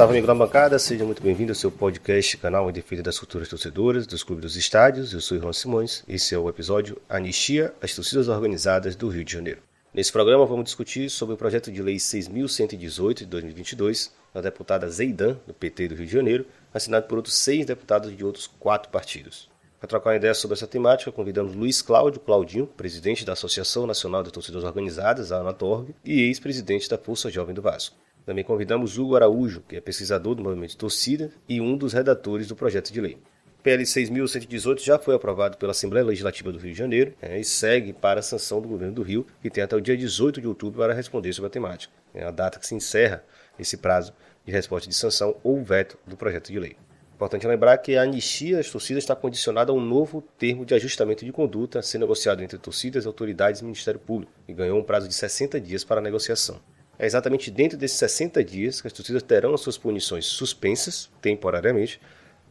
Salve, amigo da bancada, seja muito bem-vindo ao seu podcast, canal em defesa das culturas torcedoras, dos clubes dos estádios. Eu sou João Simões esse é o episódio Anistia às torcidas organizadas do Rio de Janeiro. Nesse programa vamos discutir sobre o projeto de lei 6.118 de 2022 da deputada Zeidan, do PT do Rio de Janeiro, assinado por outros seis deputados de outros quatro partidos. Para trocar uma ideia sobre essa temática, convidamos Luiz Cláudio Claudinho, presidente da Associação Nacional de Torcidas Organizadas, a Anatorg, e ex-presidente da Força Jovem do Vasco. Também convidamos Hugo Araújo, que é pesquisador do movimento torcida e um dos redatores do projeto de lei. PL 6.118 já foi aprovado pela Assembleia Legislativa do Rio de Janeiro é, e segue para a sanção do governo do Rio, que tem até o dia 18 de outubro para responder sobre a temática. É a data que se encerra esse prazo de resposta de sanção ou veto do projeto de lei. Importante lembrar que a anistia das torcidas está condicionada a um novo termo de ajustamento de conduta a ser negociado entre torcidas, autoridades e Ministério Público, e ganhou um prazo de 60 dias para negociação. É exatamente dentro desses 60 dias que as torcidas terão as suas punições suspensas, temporariamente,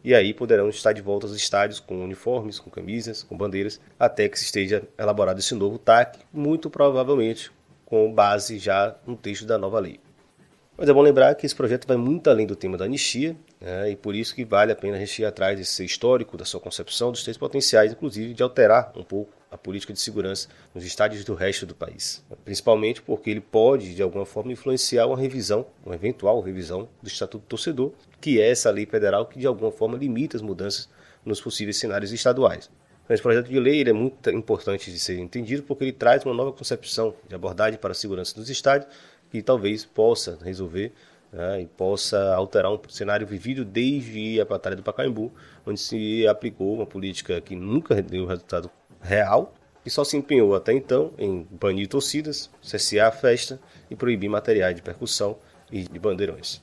e aí poderão estar de volta aos estádios com uniformes, com camisas, com bandeiras, até que se esteja elaborado esse novo TAC, muito provavelmente com base já no texto da nova lei. Mas é bom lembrar que esse projeto vai muito além do tema da anistia, né, e por isso que vale a pena a gente ir atrás desse histórico, da sua concepção, dos três potenciais, inclusive de alterar um pouco a política de segurança nos estádios do resto do país. Principalmente porque ele pode, de alguma forma, influenciar uma revisão, uma eventual revisão do Estatuto do Torcedor, que é essa lei federal que, de alguma forma, limita as mudanças nos possíveis cenários estaduais. Então, esse projeto de lei é muito importante de ser entendido porque ele traz uma nova concepção de abordagem para a segurança dos estádios que talvez possa resolver né, e possa alterar um cenário vivido desde a Batalha do Pacaembu, onde se aplicou uma política que nunca deu resultado real e só se empenhou até então em banir torcidas, cessear a festa e proibir materiais de percussão e de bandeirões.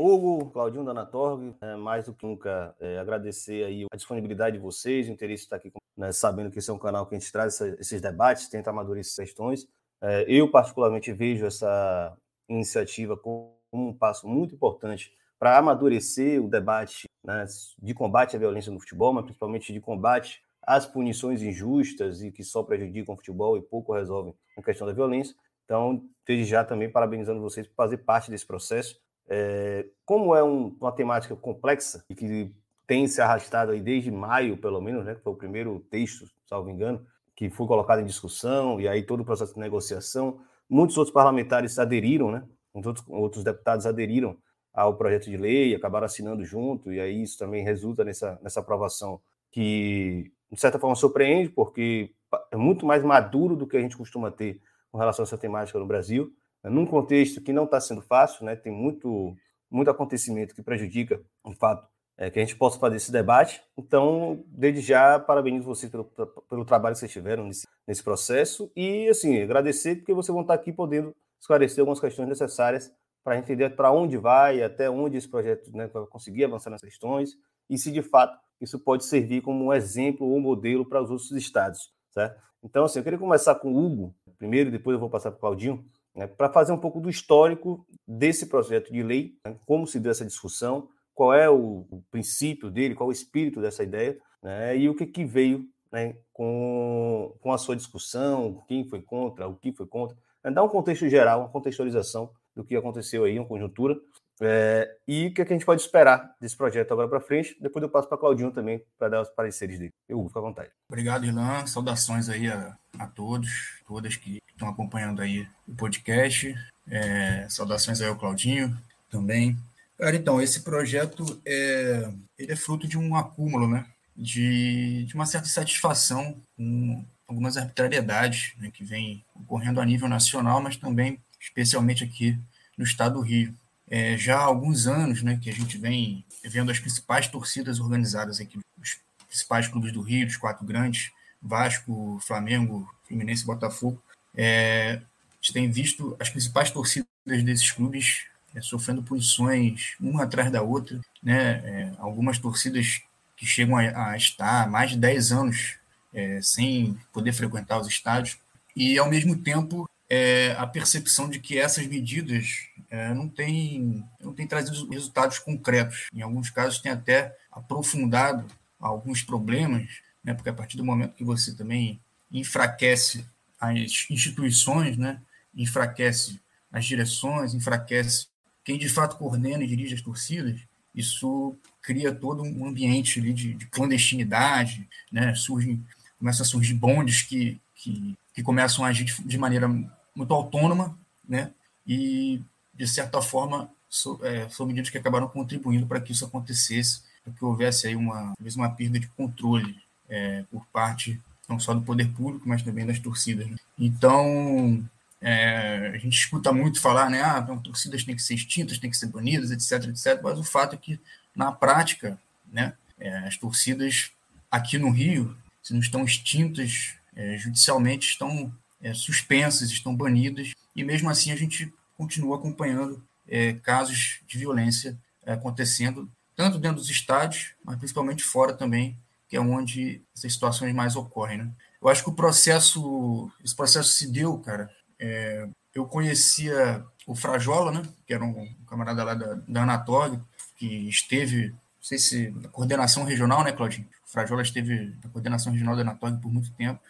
Hugo, Claudinho da Anatorg, é, mais do que nunca é, agradecer aí a disponibilidade de vocês, o interesse de estar aqui, né, sabendo que esse é um canal que a gente traz essa, esses debates, tenta amadurecer questões. É, eu, particularmente, vejo essa iniciativa como um passo muito importante para amadurecer o debate né, de combate à violência no futebol, mas principalmente de combate às punições injustas e que só prejudicam o futebol e pouco resolvem a questão da violência. Então, desde já também parabenizando vocês por fazer parte desse processo. É, como é um, uma temática complexa e que tem se arrastado aí desde maio, pelo menos, né, que foi o primeiro texto, salvo engano, que foi colocado em discussão, e aí todo o processo de negociação, muitos outros parlamentares aderiram, né, outros, outros deputados aderiram ao projeto de lei, acabaram assinando junto, e aí isso também resulta nessa, nessa aprovação que, de certa forma, surpreende, porque é muito mais maduro do que a gente costuma ter com relação a essa temática no Brasil num contexto que não está sendo fácil, né? tem muito, muito acontecimento que prejudica o fato é, que a gente possa fazer esse debate. Então, desde já, parabenizo vocês pelo, pelo trabalho que vocês tiveram nesse, nesse processo e, assim, agradecer porque vocês vão estar aqui podendo esclarecer algumas questões necessárias para entender para onde vai, até onde esse projeto né, vai conseguir avançar nas questões e se, de fato, isso pode servir como um exemplo ou modelo para os outros estados, certo? Então, assim, eu queria começar com o Hugo primeiro, depois eu vou passar para o Claudinho, né, para fazer um pouco do histórico desse projeto de lei, né, como se deu essa discussão, qual é o, o, princípio dele, qual é o espírito dessa ideia, né, e o que, que veio né, com, com a sua discussão, quem foi contra, o que foi contra, né, dar um contexto geral, uma contextualização do que aconteceu aí, uma conjuntura, é, e o que, que, a gente pode esperar desse projeto agora para frente. Depois eu passo para Claudinho também para dar os pareceres dele. Eu fico à vontade. Obrigado, Ilan. Saudações aí a, a todos, todas que estão acompanhando aí o podcast. É, saudações aí ao Claudinho também. Cara, então, esse projeto é, ele é fruto de um acúmulo, né? De, de uma certa insatisfação com algumas arbitrariedades né, que vem ocorrendo a nível nacional, mas também, especialmente aqui no estado do Rio é, já há alguns anos né, que a gente vem vendo as principais torcidas organizadas aqui, os principais clubes do Rio, os quatro grandes, Vasco, Flamengo, Fluminense e Botafogo. É, a gente tem visto as principais torcidas desses clubes é, sofrendo punições uma atrás da outra, né? É, algumas torcidas que chegam a, a, estar mais de 10 anos é, sem poder frequentar os estádios, e ao mesmo tempo é, a percepção de que essas medidas é, não têm não tem trazido resultados concretos. Em alguns casos, tem até aprofundado alguns problemas, né, porque a partir do momento que você também enfraquece as instituições, né? enfraquece as direções, enfraquece quem de fato coordena e dirige as torcidas, isso cria todo um ambiente de, de clandestinidade, né? Surge, começa a surgir bondes que, que, que começam a agir de, de maneira muito autônoma, né? E, de certa forma, so, é, são medidas que acabaram contribuindo para que isso acontecesse, para que houvesse aí uma, uma perda de controle é, por parte não só do poder público, mas também das torcidas. Né? Então, é, a gente escuta muito falar, né? Ah, então, torcidas têm que ser extintas, têm que ser banidas, etc, etc. Mas o fato é que, na prática, né, é, as torcidas aqui no Rio, se não estão extintas é, judicialmente, estão é, suspensas, estão banidas, e mesmo assim a gente continua acompanhando é, casos de violência é, acontecendo, tanto dentro dos estádios, mas principalmente fora também, que é onde essas situações mais ocorrem. Né? Eu acho que o processo, esse processo se deu, cara, é, eu conhecia o Frajola, né, que era um, camarada lá da, da Anatorg, que esteve, não sei se na coordenação regional, né, Claudinho? O Frajola esteve na coordenação regional da Anatorg por muito tempo.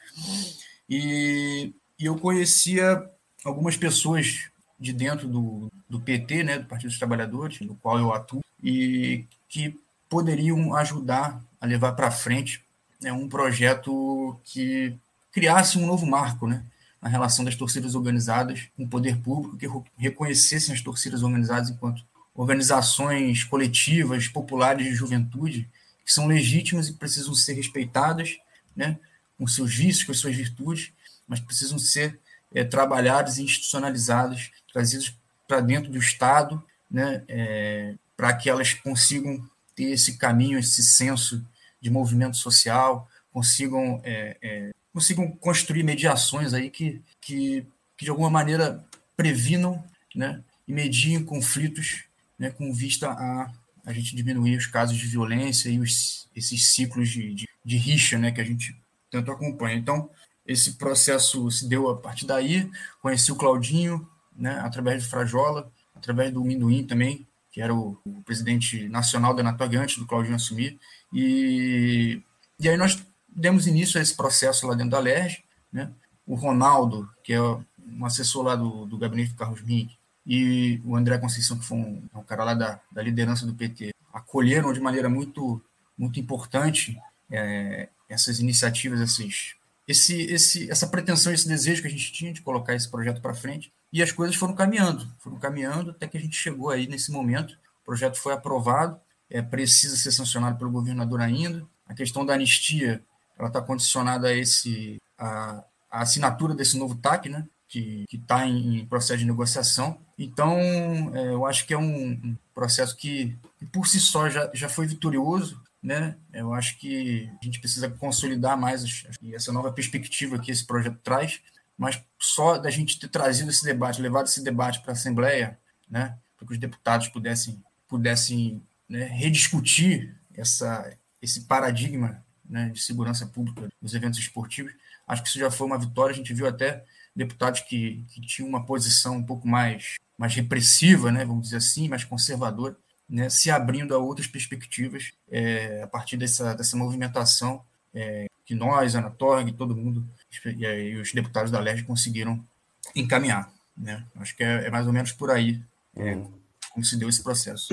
E, e eu conhecia algumas pessoas de dentro do, do PT, né, do Partido dos Trabalhadores, no qual eu atuo, e que poderiam ajudar a levar para frente né, um projeto que criasse um novo marco, né, na relação das torcidas organizadas com o poder público, que reconhecessem as torcidas organizadas enquanto organizações coletivas, populares de juventude, que são legítimas e precisam ser respeitadas, né, com seus vícios, com suas virtudes, mas precisam ser é, trabalhadas e institucionalizadas, trazidas para dentro do Estado, né, é, para que elas consigam ter esse caminho, esse senso de movimento social, consigam é, é consigam construir mediações aí que, que, que de alguma maneira previnam né, e mediem conflitos né, com vista a a gente diminuir os casos de violência e os, esses ciclos de, de, de rixa né, que a gente tanto acompanha. Então, esse processo se deu a partir daí. Conheci o Claudinho, né, através do Frajola, através do Minduim também, que era o, o presidente nacional da Anatólia antes do Claudinho assumir. E, e aí nós demos início a esse processo lá dentro da LERJ, né? O Ronaldo, que é um assessor lá do, do gabinete do Carlos Mink, e o André Conceição, que foi um, um cara lá da, da, liderança do PT, acolheram de maneira muito, muito importante é, essas iniciativas, esses, esse, esse, essa pretensão, esse desejo que a gente tinha de colocar esse projeto para frente, e as coisas foram caminhando, foram caminhando até que a gente chegou aí nesse momento, o projeto foi aprovado, é, precisa ser sancionado pelo governador ainda, a questão da anistia ela está condicionada a esse a, a, assinatura desse novo TAC, né? Que está em, em, processo de negociação. Então, é, eu acho que é um, um processo que, que, por si só, já, já foi vitorioso. Né? Eu acho que a gente precisa consolidar mais essa nova perspectiva que esse projeto traz, mas só da gente ter trazido esse debate, levado esse debate para a Assembleia, né? para que os deputados pudessem, pudessem né, rediscutir essa, esse paradigma né, de segurança pública nos eventos esportivos. Acho que isso já foi uma vitória. A gente viu até deputados que, que tinham uma posição um pouco mais, mais repressiva, né, vamos dizer assim, mais conservadora, né, se abrindo a outras perspectivas é, a partir dessa, dessa movimentação é, que nós, a Anatorg, todo mundo, e, os deputados da LERJ conseguiram encaminhar. Né? Acho que é, é mais ou menos por aí é, como se deu esse processo.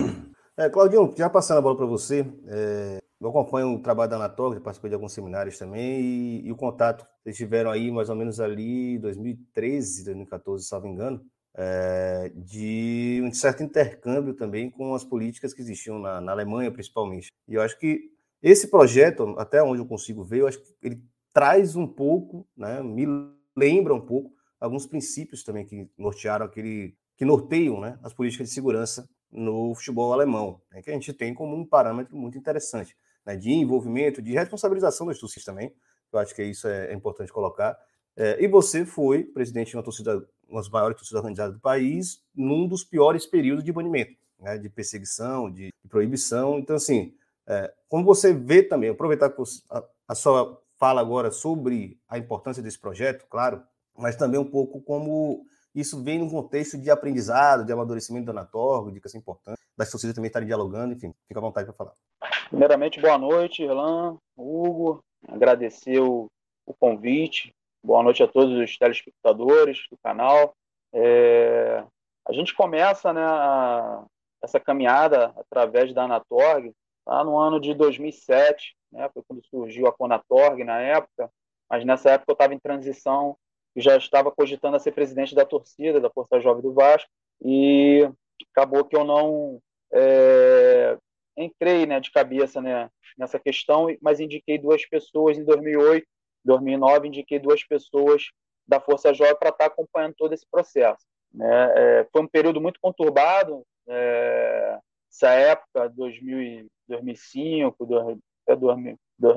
É, Claudinho, já passando a bola para você, é, eu acompanho o trabalho da Anatólia, participei de alguns seminários também, e, e, o contato, vocês tiveram aí mais ou menos ali 2013, 2014, se não me engano, é, de um certo intercâmbio também com as políticas que existiam na, na, Alemanha, principalmente. E eu acho que esse projeto, até onde eu consigo ver, eu acho que ele traz um pouco, né, me lembra um pouco alguns princípios também que nortearam aquele, que norteiam né, as políticas de segurança no futebol alemão, né, que a gente tem como um parâmetro muito interessante né, de envolvimento, de responsabilização das torcidas também. Eu acho que isso é, é importante colocar. É, e você foi presidente de uma torcida, uma das maiores torcidas organizadas do país, num dos piores períodos de banimento, né, de perseguição, de, proibição. Então, assim, é, como você vê também, aproveitar a, a sua fala agora sobre a importância desse projeto, claro, mas também um pouco como isso vem num contexto de aprendizado, de amadurecimento da Anatorgo, dicas importantes, das torcidas também estarem dialogando, enfim, fica à vontade para falar. Primeiramente, boa noite, Irlan, Hugo, agradecer o, o convite Boa noite a todos os telespectadores do canal. É, a gente começa né, essa caminhada através da Anatorg lá no ano de 2007, né, foi quando surgiu a Conatorg na época, mas nessa época eu estava em transição e já estava cogitando a ser presidente da torcida, da Força Jovem do Vasco, e acabou que eu não é, entrei né, de cabeça né, nessa questão, mas indiquei duas pessoas em 2008, 2009, indiquei duas pessoas da Força Jovem para estar tá acompanhando todo esse processo. Né? É, foi um período muito conturbado, é, essa época, 2000, 2005,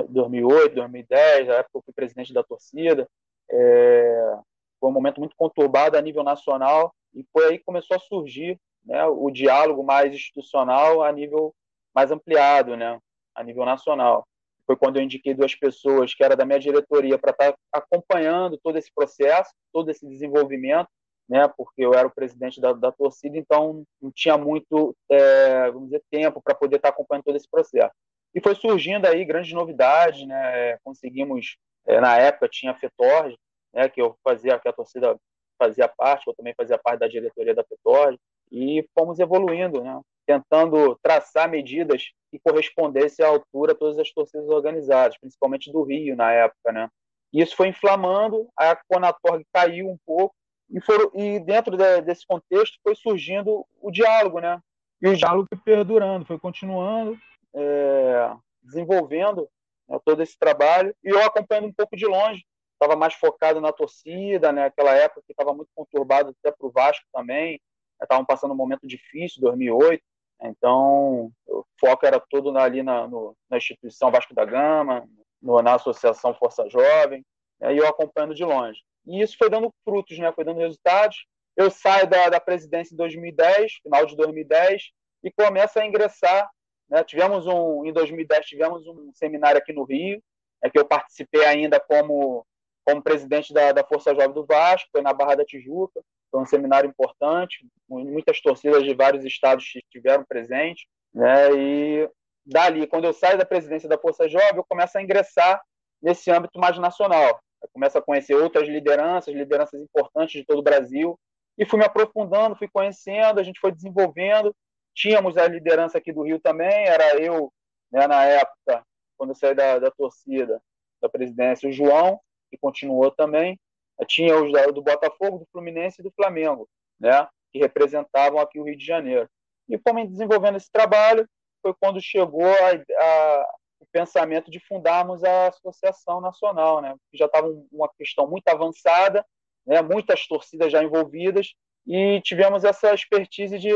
2008, 2010, a época eu fui presidente da torcida, é, foi um momento muito conturbado a nível nacional e foi aí que começou a surgir né, o diálogo mais institucional a nível mais ampliado, né, a nível nacional. Foi quando eu indiquei duas pessoas que era da minha diretoria para estar acompanhando todo esse processo, todo esse desenvolvimento, né, porque eu era o presidente da, da torcida, então não tinha muito, é, vamos dizer, tempo para poder estar tá acompanhando todo esse processo. E foi surgindo aí grandes novidades, né, conseguimos, é, na época tinha a FETORG, né, que eu fazia, que a torcida fazia parte, eu também fazia parte da diretoria da FETORG, e fomos evoluindo, né, tentando traçar medidas que correspondessem à altura a todas as torcidas organizadas, principalmente do Rio na época, né. Isso foi inflamando, a Conatorg caiu um pouco, e, foram, e dentro de, desse contexto foi surgindo o diálogo, né? E o diálogo foi perdurando, foi continuando, é, desenvolvendo né, todo esse trabalho, e eu acompanhando um pouco de longe, estava mais focado na torcida, né? Aquela época que estava muito conturbado até para o Vasco também, estavam passando um momento difícil, 2008, então o foco era todo ali na, no, na instituição Vasco da Gama, no, na Associação Força Jovem, né, e eu acompanhando de longe. E isso foi dando frutos, né, foi dando resultados. Eu saio da, da presidência em 2010, final de 2010, e começo a ingressar. Né, tivemos um, em 2010 tivemos um seminário aqui no Rio, é que eu participei ainda como como presidente da, da Força Jovem do Vasco, foi na Barra da Tijuca, foi um seminário importante, muitas torcidas de vários estados estiveram presentes, né, e dali, quando eu saio da presidência da Força Jovem, eu começo a ingressar nesse âmbito mais nacional. Começo a conhecer outras lideranças, lideranças importantes de todo o Brasil, e fui me aprofundando, fui conhecendo, a gente foi desenvolvendo. Tínhamos a liderança aqui do Rio também, era eu, né, na época, quando eu saí da, da torcida, da presidência, o João, que continuou também. Tinha os do Botafogo, do Fluminense e do Flamengo, né, que representavam aqui o Rio de Janeiro. E fomos desenvolvendo esse trabalho, foi quando chegou a, a, pensamento de fundarmos a Associação Nacional, né, já estava uma questão muito avançada, né, muitas torcidas já envolvidas, e tivemos essa expertise de,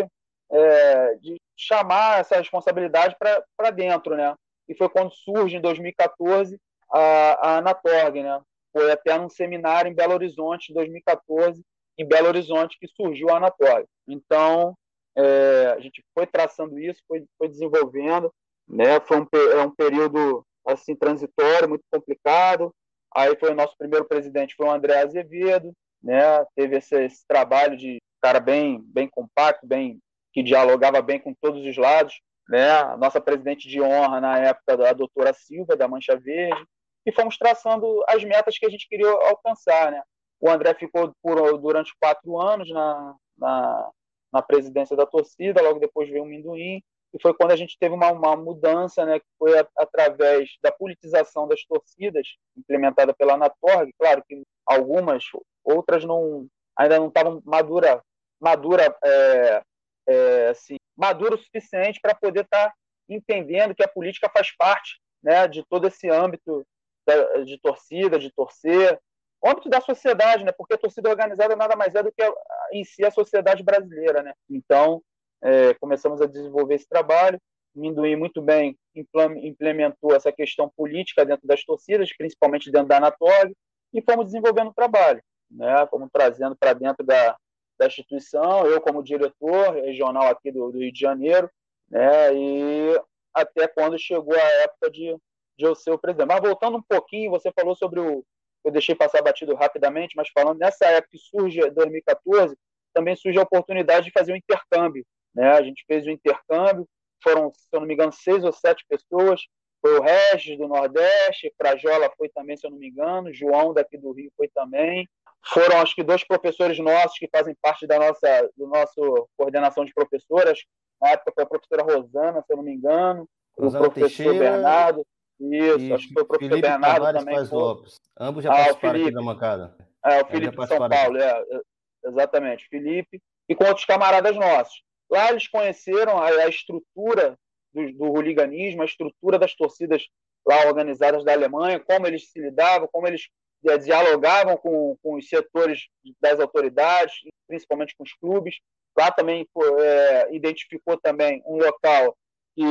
é, de chamar essa responsabilidade para dentro. Né, e foi quando surge, em 2014, a, a Anatorg, né, foi até num seminário em Belo Horizonte, em 2014, em Belo Horizonte, que surgiu a Anatória. Então, é, a gente foi traçando isso, foi, foi desenvolvendo, né? foi um, é um período assim transitório, muito complicado. Aí foi o nosso primeiro presidente, foi o André Azevedo, né? teve esse, esse trabalho de cara bem, bem compacto, bem que dialogava bem com todos os lados. Né? A nossa presidente de honra na época, a doutora Silva, da Mancha Verde, e fomos traçando as metas que a gente queria alcançar. Né? O André ficou por, durante quatro anos na, na, na, presidência da torcida, logo depois veio o Minduim, e foi quando a gente teve uma, uma mudança, né, que foi a, através da politização das torcidas, implementada pela Anatorg, claro que algumas, outras não ainda não estavam madura, madura, é, é, assim, madura o suficiente para poder estar tá entendendo que a política faz parte né, de todo esse âmbito de torcida, de torcer, âmbito da sociedade, né? Porque a torcida organizada nada mais é do que em si a sociedade brasileira, né? Então, é, começamos a desenvolver esse trabalho. Minduim muito bem implementou essa questão política dentro das torcidas, principalmente dentro da Anatólia, e fomos desenvolvendo o trabalho, né? Fomos trazendo para dentro da, da instituição, eu como diretor regional aqui do, do Rio de Janeiro, né? E até quando chegou a época de de eu ser o presidente. Mas voltando um pouquinho, você falou sobre o. Eu deixei passar batido rapidamente, mas falando nessa época que surge 2014, também surge a oportunidade de fazer um intercâmbio. Né? A gente fez o intercâmbio, foram, se eu não me engano, seis ou sete pessoas, foi o Regis do Nordeste, Frajola foi também, se eu não me engano, João daqui do Rio foi também. Foram acho que dois professores nossos que fazem parte da nossa do nosso coordenação de professoras. Na época foi a professora Rosana, se eu não me engano, Rosana o professor Teixeira, Bernardo. Isso, acho que foi o professor Felipe Bernardo Tavares também. Paz Lopes. Ambos já ah, participaram aqui da mancada. É, o Felipe de São Paulo, é, exatamente, Felipe, e com outros camaradas nossos. Lá eles conheceram a, a estrutura do, do hooliganismo, a estrutura das torcidas lá organizadas da Alemanha, como eles se lidavam, como eles é, dialogavam com, com os setores das autoridades, principalmente com os clubes. Lá também é, identificou também um local que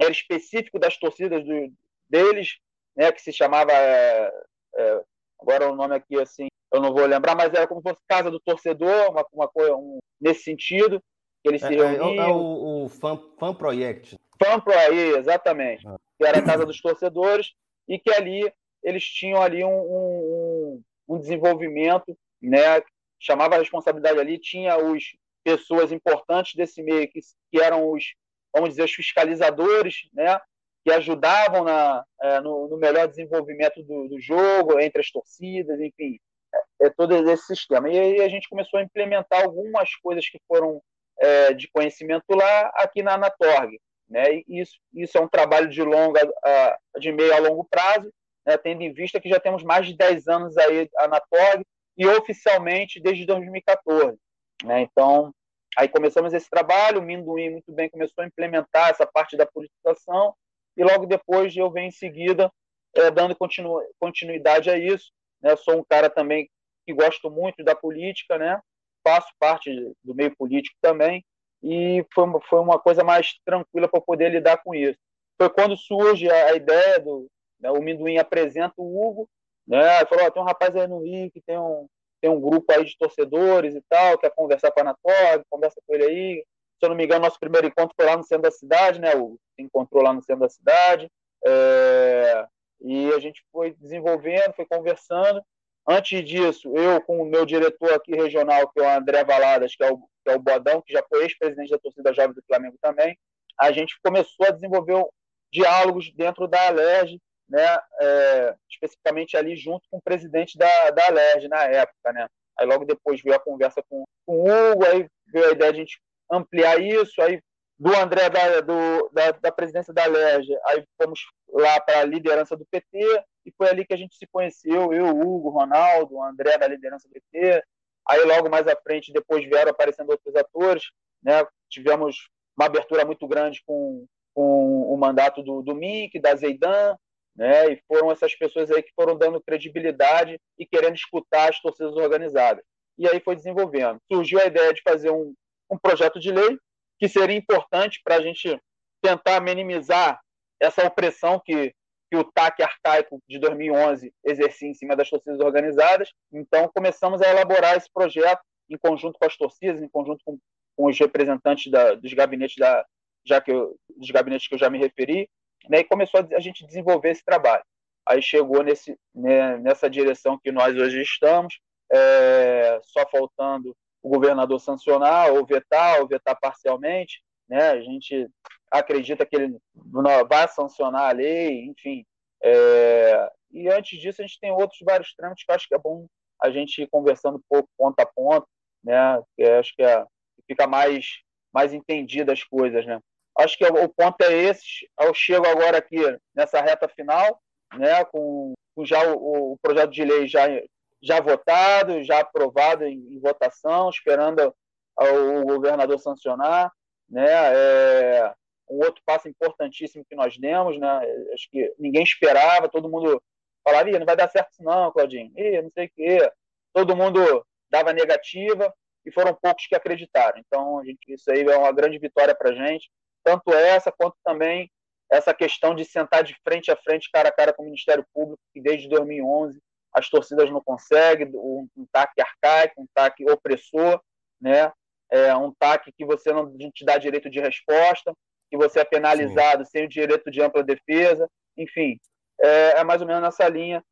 era específico das torcidas do, deles, né, que se chamava é, é, agora o nome aqui assim eu não vou lembrar, mas era como se fosse casa do torcedor, uma, uma coisa um, nesse sentido eles se é, reuniam. É, é o, o fan, fan Project. Fan Project, exatamente. Ah. Que era a casa dos torcedores e que ali eles tinham ali um, um, um desenvolvimento, né? Chamava a responsabilidade ali, tinha os pessoas importantes desse meio que, que eram os, vamos dizer, os fiscalizadores, né? Que ajudavam na, é, no, no, melhor desenvolvimento do, do, jogo entre as torcidas, enfim, é, é todo esse sistema. E aí a gente começou a implementar algumas coisas que foram é, de conhecimento lá aqui na Anatorg. Né? E isso, isso é um trabalho de longa, de meio a longo prazo, né? tendo em vista que já temos mais de 10 anos aí a Anatorg e oficialmente desde 2014. Né? Então, aí começamos esse trabalho, o Minduim muito bem começou a implementar essa parte da politização e logo depois eu venho em seguida é, dando continu, continuidade a isso. Né? Sou um cara também que gosto muito da política, né? Faço parte do meio político também, e foi foi uma coisa mais tranquila para poder lidar com isso. Foi quando surge a, a ideia do. Né, o Minduim apresenta o Hugo, né, falou: oh, tem um rapaz aí no Rio que tem um, tem um grupo aí de torcedores e tal, quer conversar com a Anatório, conversa com ele aí. Se eu não me engano, nosso primeiro encontro foi lá no centro da cidade, né? O encontrou lá no centro da cidade. É, e a gente foi desenvolvendo, foi conversando. Antes disso, eu com o meu diretor aqui regional, que é o André Valadas, que é o, que é o Bodão, que já foi ex-presidente da torcida jovem do Flamengo também, a gente começou a desenvolver diálogos dentro da Alerj, né, é, especificamente ali junto com o presidente da, da Alerj na época. Né? Aí logo depois veio a conversa com, com o Hugo, aí veio a ideia de a gente ampliar isso, aí do André da, do, da, da presidência da Alerj, aí fomos lá para a liderança do PT, e foi ali que a gente se conheceu, eu, Hugo, Ronaldo, André da liderança do. Aí logo mais à frente, depois vieram aparecendo outros atores, né? Tivemos uma abertura muito grande com, com o mandato do, do Mink, da Zeidan, né? E foram essas pessoas aí que foram dando credibilidade e querendo escutar as torcidas organizadas. E aí foi desenvolvendo. Surgiu a ideia de fazer um, um projeto de lei que seria importante para a gente tentar minimizar essa opressão que que o TAC arcaico de 2011 exercia em cima das torcidas organizadas. Então, começamos a elaborar esse projeto em conjunto com as torcidas, em conjunto com, com os representantes da, dos gabinetes da, já que eu, dos gabinetes que eu já me referi, né, e começou a, a gente desenvolver esse trabalho. Aí chegou nesse, né, nessa direção que nós hoje estamos, é, só faltando o governador sancionar ou vetar, ou vetar parcialmente, né? A gente acredita que ele vai sancionar a lei, enfim. É, e antes disso, a gente tem outros vários trâmites que acho que é bom a gente ir conversando pouco ponto a ponto, né? Que acho que é, fica mais, mais entendida as coisas, né? Acho que o ponto é esse. Eu chego agora aqui nessa reta final, né? Com, com já o, o, projeto de lei já, já votado, já aprovado em, em votação, esperando o governador sancionar, né? É, um outro passo importantíssimo que nós demos, né? Acho que ninguém esperava, todo mundo falava, não vai dar certo isso não, Claudinho, Ih, não sei o quê. Todo mundo dava negativa e foram poucos que acreditaram. Então, gente, isso aí é uma grande vitória para a gente, tanto essa quanto também essa questão de sentar de frente a frente, cara a cara com o Ministério Público, que desde 2011 as torcidas não conseguem, um, um taque arcaico, um taque opressor, né? É um taque que você não te dá direito de resposta que você é penalizado Sim. sem o direito de ampla defesa, enfim, é, é mais ou menos nessa linha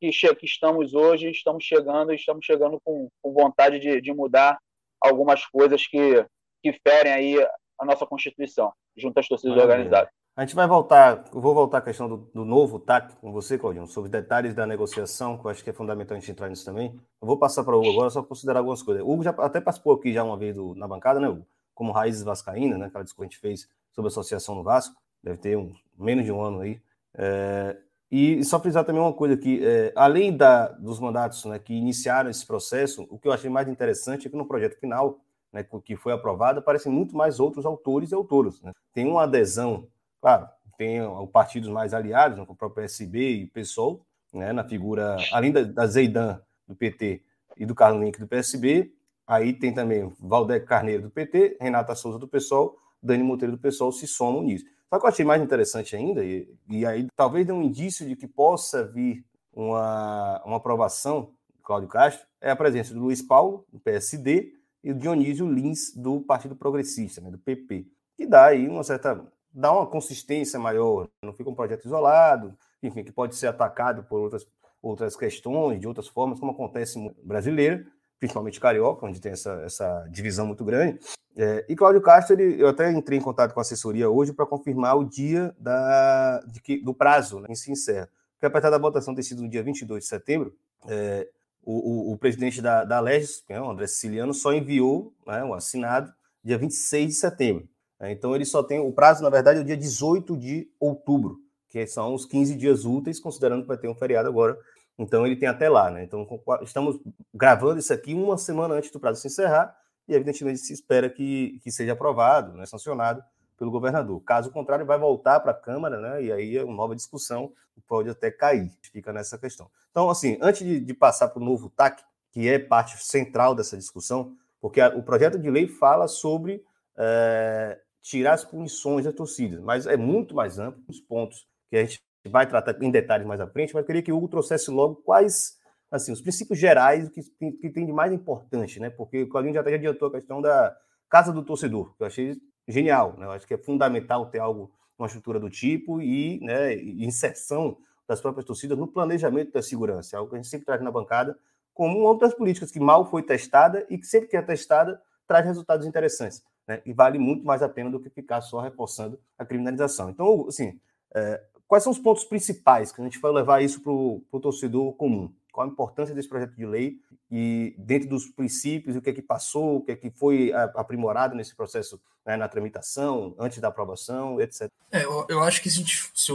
que, que, estamos hoje, estamos chegando, estamos chegando com, com vontade de, de, mudar algumas coisas que, que ferem aí a nossa Constituição, junto às torcidas Maravilha. organizadas. A gente vai voltar, eu vou voltar à questão do, do novo TAC com você, Claudinho, sobre detalhes da negociação, que eu acho que é fundamental a gente entrar nisso também. Eu vou passar para o Hugo agora, só considerar algumas coisas. O Hugo já até participou aqui já uma vez do, na bancada, né, Hugo? Como Raízes Vascaína, né? Aquela discussão que a gente fez sobre a associação no Vasco, deve ter um, menos de um ano aí. É, e só frisar também uma coisa aqui, é, além da, dos mandatos né, que iniciaram esse processo, o que eu achei mais interessante é que no projeto final, né, que foi aprovado, aparecem muito mais outros autores e autoras. Né? Tem uma adesão Claro, tem os partidos mais aliados, né, como o próprio PSB e PSOL, né, na figura, além da, da Zeidan, do PT, e do Carlos Link, do PSB, aí tem também Valdec Carneiro, do PT, Renata Souza, do PSOL, Dani Monteiro, do PSOL, se somam nisso. Só que eu achei mais interessante ainda, e, e aí talvez dê um indício de que possa vir uma, uma aprovação do Cláudio Castro, é a presença do Luiz Paulo, do PSD, e do Dionísio Lins, do Partido Progressista, né, do PP, que dá aí uma certa dá uma consistência maior, não fica um projeto isolado, enfim, que pode ser atacado por outras, outras questões, de outras formas, como acontece no brasileiro, principalmente carioca, onde tem essa, essa divisão muito grande. É, e Cláudio Castro, ele, eu até entrei em contato com a assessoria hoje para confirmar o dia da, que, do prazo né, em se encerra. Porque apesar da votação ter sido no dia 22 de setembro, é, o, o, o, presidente da, da Legis, é André Siciliano, só enviou né, assinado dia 26 de setembro. É, então ele só tem o prazo, na verdade, é o dia 18 de outubro, que são os 15 dias úteis, considerando que vai ter um feriado agora. Então ele tem até lá, né? Então estamos gravando isso aqui uma semana antes do prazo se encerrar e evidentemente se espera que, que seja aprovado, né, sancionado pelo governador. Caso contrário, vai voltar para a Câmara, né? E aí é uma nova discussão pode até cair. Fica nessa questão. Então, assim, antes de, de passar para o novo TAC, que é parte central dessa discussão, porque a, o projeto de lei fala sobre é, tirar as punições das torcidas, mas é muito mais amplo, os pontos que a gente vai tratar em detalhes mais à frente, mas eu queria que o Hugo trouxesse logo quais assim, os princípios gerais que, que tem de mais importante, né? Porque o Claudinho já até adiantou a questão da casa do torcedor, que eu achei genial, né? Eu acho que é fundamental ter algo, uma estrutura do tipo e né, inserção das próprias torcidas no planejamento da segurança, é algo que a gente sempre traz na bancada, como uma das políticas que mal foi testada e que sempre que é testada traz resultados interessantes né? e vale muito mais a pena do que ficar só reforçando a criminalização. Então, assim, é, quais são os pontos principais que a gente vai levar isso para o torcedor comum? Qual a importância desse projeto de lei e dentro dos princípios, o que é que passou, o que é que foi aprimorado nesse processo né, na tramitação, antes da aprovação, etc. É, eu, eu, acho que se a gente, se,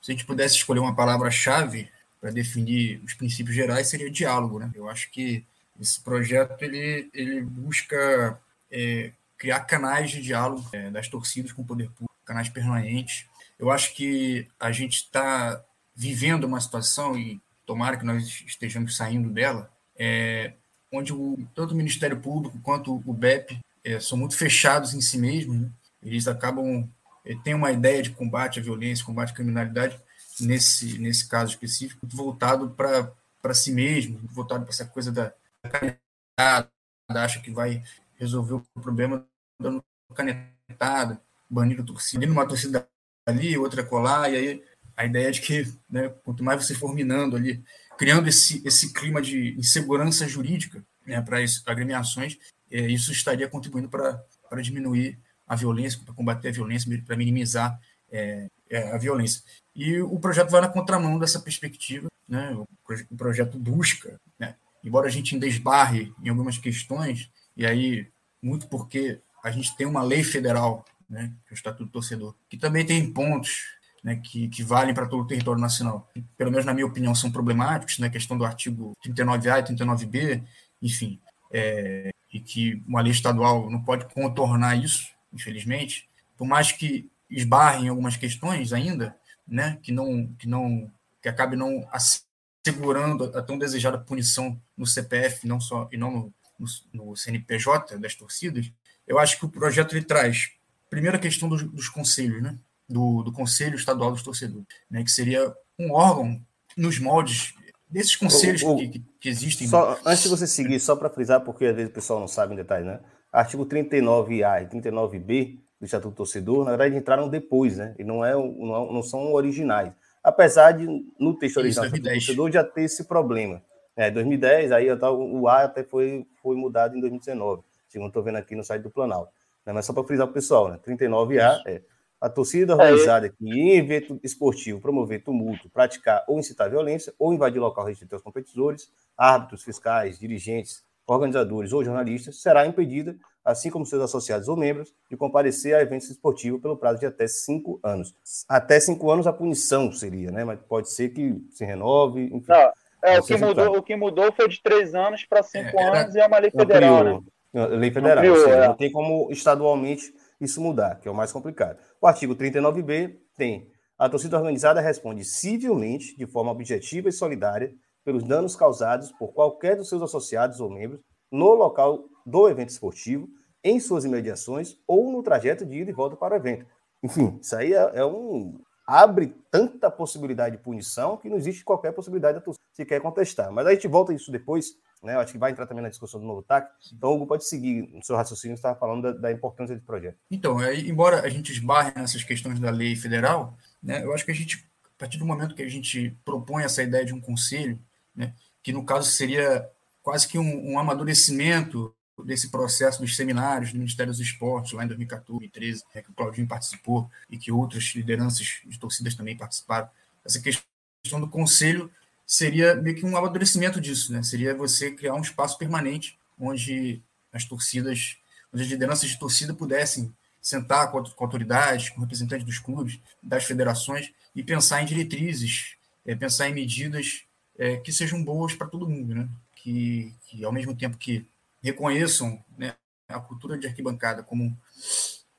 se a gente pudesse escolher uma palavra-chave para definir os princípios gerais, seria diálogo. Né? Eu acho que esse projeto ele, ele busca é, criar canais de diálogo é, das torcidas com o poder público, canais permanentes. Eu acho que a gente está vivendo uma situação, e tomara que nós estejamos saindo dela, é, onde o, tanto o Ministério Público quanto o BEP é, são muito fechados em si mesmos. Né? Eles acabam é, têm uma ideia de combate à violência, combate à criminalidade, nesse, nesse caso específico, voltado para si mesmo, voltado para essa coisa da canetada, acha que vai resolver o problema dando canetada, banindo torcida, uma torcida ali, outra colar, e aí a ideia é de que, né, quanto mais você for minando ali, criando esse, esse clima de insegurança jurídica né, para as agremiações, é, isso estaria contribuindo para diminuir a violência, para combater a violência, para minimizar é, é, a violência. E o projeto vai na contramão dessa perspectiva, né, o, o projeto busca, né, embora a gente ainda esbarre em algumas questões, e aí muito porque a gente tem uma lei federal, né, que é o Estatuto do Torcedor, que também tem pontos né, que, que valem para todo o território nacional. Pelo menos, na minha opinião, são problemáticos, né, questão do artigo 39A e 39B, enfim, é, e que uma lei estadual não pode contornar isso, infelizmente, por mais que esbarrem algumas questões ainda, né, que não que não que acabe não assegurando a tão desejada punição no CPF, não só e não no, no, no CNPJ das torcidas, eu acho que o projeto ele traz, primeiro, a questão dos, dos conselhos, né? Do, do Conselho Estadual dos Torcedores, né? que seria um órgão nos moldes desses conselhos o, o, que, que, existem. Só, antes de você seguir, só para frisar, porque às vezes o pessoal não sabe em detalhe, né? Artigo 39A e 39B do Estatuto do Torcedor, na verdade, entraram depois, né? E não, é, não, não são originais. Apesar de, no texto original do Torcedor, já ter esse problema. É, 2010, aí o A até foi, foi mudado em 2019 segundo estou vendo aqui no site do Planalto. Né? Mas só para frisar o pessoal, né? 39A é. a torcida organizada que em evento esportivo promover tumulto, praticar ou incitar violência, ou invadir local restrito aos competidores, árbitros, fiscais, dirigentes, organizadores ou jornalistas, será impedida, assim como seus associados ou membros, de comparecer a eventos esportivos pelo prazo de até cinco anos. Até cinco anos a punição seria, né? Mas pode ser que se renove, enfim. Não, é, o, que mudou, o que mudou foi de três anos para cinco é, anos e é uma lei federal, né? Lei federal, não, seja, é. não tem como estadualmente isso mudar, que é o mais complicado. O artigo 39b tem a torcida organizada responde civilmente, de forma objetiva e solidária, pelos danos causados por qualquer dos seus associados ou membros no local do evento esportivo, em suas imediações ou no trajeto de ida e volta para o evento. Enfim, isso aí é, é um. abre tanta possibilidade de punição que não existe qualquer possibilidade da torcida se quer contestar. Mas a gente volta isso depois, né? Eu acho que vai entrar também na discussão do novo TAC. Então, Hugo pode seguir no seu raciocínio, você estava falando da, da, importância desse projeto. Então, é, embora a gente esbarre nessas questões da lei federal, né, eu acho que a gente, a partir do momento que a gente propõe essa ideia de um conselho, né, que no caso seria quase que um, um amadurecimento desse processo dos seminários do Ministério dos Esportes, lá em 2014, 2013, é, que o Claudinho participou e que outras lideranças de torcidas também participaram. Essa questão do conselho seria meio que um amadurecimento disso, né? Seria você criar um espaço permanente onde as torcidas, onde as lideranças de torcida pudessem sentar com, com autoridades, com representantes dos clubes, das federações e pensar em diretrizes, é, pensar em medidas é, que sejam boas para todo mundo, né? Que, que, ao mesmo tempo que reconheçam né, a cultura de arquibancada como,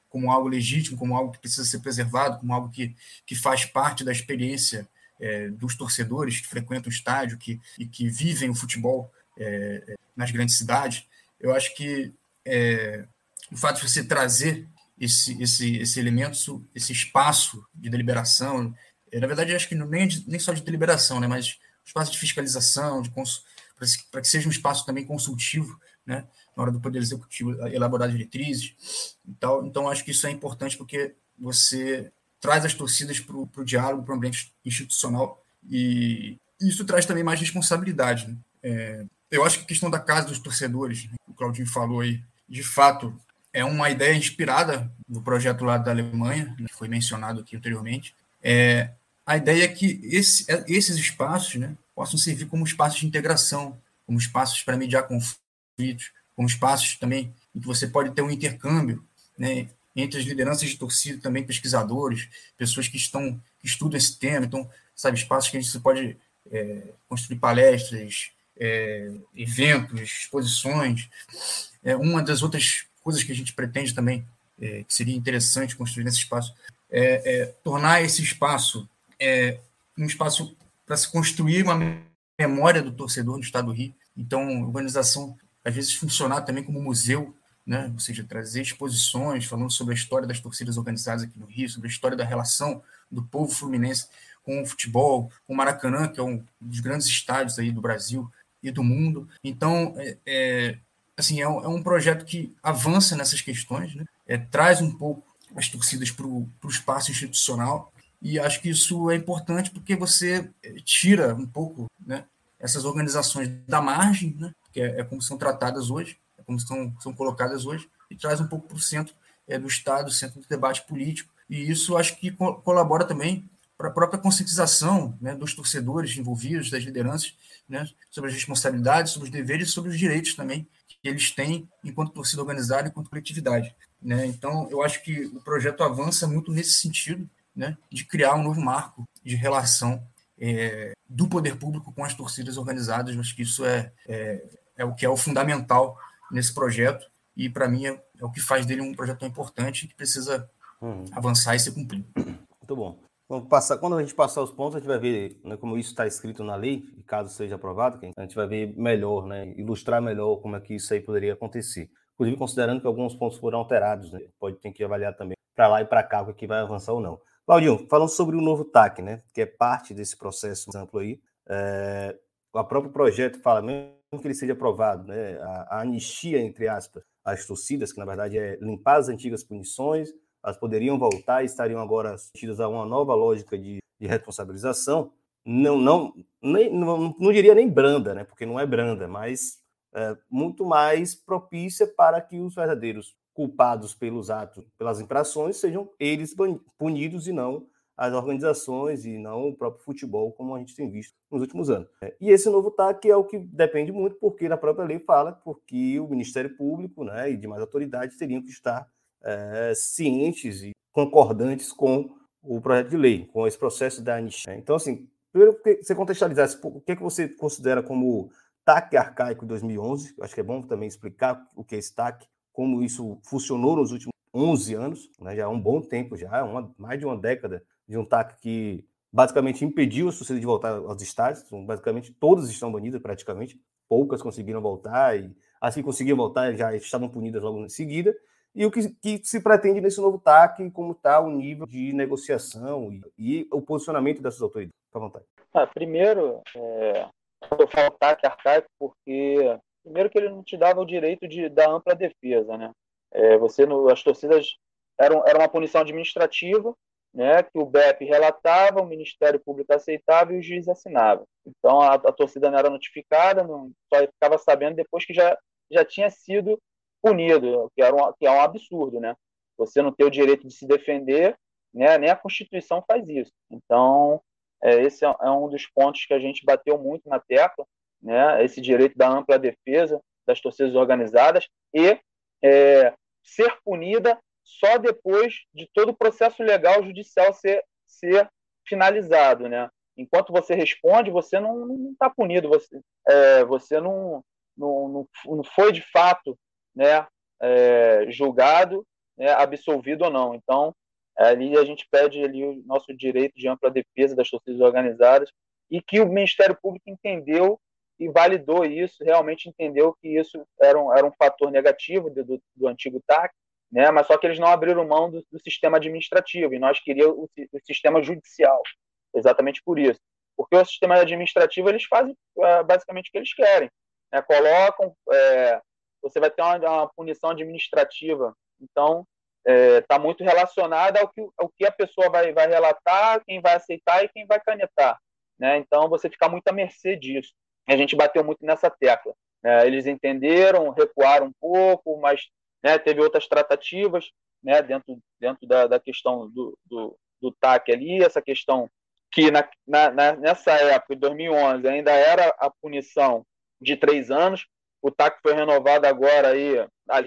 como algo legítimo, como algo que precisa ser preservado, como algo que, que faz parte da experiência é, dos torcedores que frequentam o estádio que, e que vivem o futebol é, é nas grandes cidades, eu acho que é, o fato de você trazer esse, esse, esse elemento, esse espaço de deliberação, é, na verdade, acho que nem, nem só de deliberação, né, mas espaço de fiscalização, de para que seja um espaço também consultivo, né, na hora do Poder Executivo elaborar diretrizes e tal. Então, acho que isso é importante porque você traz as torcidas para o diálogo, para o ambiente institucional e isso traz também mais responsabilidade. Né? É, eu acho que a questão da casa dos torcedores, né, o Claudinho falou aí, de fato, é uma ideia inspirada no projeto lá da Alemanha, né, que foi mencionado aqui anteriormente. É, a ideia é que esse, esses espaços né, possam servir como espaços de integração, como espaços para mediar conflitos, como espaços também em que você pode ter um intercâmbio né, entre as lideranças de torcida, também pesquisadores, pessoas que estão que estudam esse tema, então, sabe, espaços que a gente pode é, construir palestras, é, eventos, exposições. É, uma das outras coisas que a gente pretende também, é, que seria interessante construir nesse espaço, é, é tornar esse espaço é, um espaço para se construir uma memória do torcedor no estado do Rio. Então, a organização, às vezes, funcionar também como museu, né? ou seja, trazer exposições falando sobre a história das torcidas organizadas aqui no Rio, sobre a história da relação do povo fluminense com o futebol, com o Maracanã, que é um dos grandes estádios aí do Brasil e do mundo. Então, é, é assim, é um, é um, projeto que avança nessas questões, né? é, traz um pouco as torcidas para o espaço institucional e acho que isso é importante porque você eh, tira um pouco né, essas organizações da margem, né, que é, é, como são tratadas hoje, é como são, são colocadas hoje, e traz um pouco para o centro é, do Estado, centro do debate político. E isso acho que co colabora também para a própria conscientização né, dos torcedores envolvidos, das lideranças, né, sobre as responsabilidades, sobre os deveres sobre os direitos também que eles têm enquanto torcida organizada, enquanto coletividade. Né? Então, eu acho que o projeto avança muito nesse sentido, né, de criar um novo marco de relação é, do poder público com as torcidas organizadas. Eu acho que isso é, é, é o que é o fundamental nesse projeto e, para mim, é, é, o que faz dele um projeto tão importante que precisa uhum. avançar e ser cumprido. Muito bom. Vamos passar, quando a gente passar os pontos, a gente vai ver né, como isso está escrito na lei, e caso seja aprovado, a gente vai ver melhor, né, ilustrar melhor como é que isso aí poderia acontecer. Inclusive, considerando que alguns pontos foram alterados, né, pode ter que avaliar também para lá e para cá o que vai avançar ou não. Claudinho, falando sobre o novo TAC, né, que é parte desse processo amplo aí, é, o próprio projeto fala, mesmo que ele seja aprovado, né, a, a, anistia, entre aspas, às torcidas, que na verdade é limpar as antigas punições, elas poderiam voltar e estariam agora sentidas a uma nova lógica de, de responsabilização, não, não, nem, não, não diria nem branda, né, porque não é branda, mas é, muito mais propícia para que os verdadeiros culpados pelos atos, pelas infrações, sejam eles punidos e não as organizações e não o próprio futebol, como a gente tem visto nos últimos anos. E esse novo TAC é o que depende muito, porque na própria lei fala porque o Ministério Público né, e demais autoridades teriam que estar é, cientes e concordantes com o projeto de lei, com esse processo da anistia. Então, assim, primeiro que você contextualizasse, o que, é que você considera como TAC arcaico 2011, acho que é bom também explicar o que é esse TAC, como isso funcionou nos últimos 11 anos, né, já há um bom tempo, já uma, mais de uma década de um TAC que basicamente impediu a torcida de voltar aos estádios, então, basicamente todas estão banidas praticamente, poucas conseguiram voltar e as que conseguiam voltar já estavam punidas logo em seguida, e o que, que se pretende nesse novo TAC, como está o nível de negociação e, e, o posicionamento dessas autoridades. Fica à vontade. Ah, primeiro, é, eu falo TAC arcaico porque, primeiro que ele não te dava o direito de, da ampla defesa, né? É, você, no, as torcidas, eram, era uma punição administrativa, né, que o BEP relatava, o Ministério Público aceitava e o juiz assinava. Então a, a torcida não era notificada, não, só ficava sabendo depois que já, já tinha sido punido, que, era um, que é um absurdo, né? Você não ter o direito de se defender, né? Nem a Constituição faz isso. Então, é, esse é, é um dos pontos que a gente bateu muito na tecla, né? Esse direito da ampla defesa das torcidas organizadas e é, ser punida só depois de todo o processo legal judicial ser, ser finalizado, né? Enquanto você responde, você não está punido, você, é, você não, não, não, não foi de fato né, é, julgado, né, absolvido ou não. Então, ali a gente pede ali o nosso direito de ampla defesa das torcidas organizadas e que o Ministério Público entendeu e validou isso, realmente entendeu que isso era um, era um fator negativo do, do, antigo TAC, né? mas só que eles não abriram mão do, do sistema administrativo e nós queríamos o, o, sistema judicial, exatamente por isso. Porque o sistema administrativo eles fazem é, basicamente o que eles querem, né? colocam é, você vai ter uma, uma punição administrativa. Então, está é, tá muito relacionada ao que, ao que a pessoa vai, vai relatar, quem vai aceitar e quem vai canetar. Né? Então, você fica muito à mercê disso. A gente bateu muito nessa tecla. Né? Eles entenderam, recuaram um pouco, mas né, teve outras tratativas né, dentro, dentro da, da questão do, do, do TAC ali, essa questão que na, na, nessa época, de 2011, ainda era a punição de três anos, o TAC foi renovado agora aí,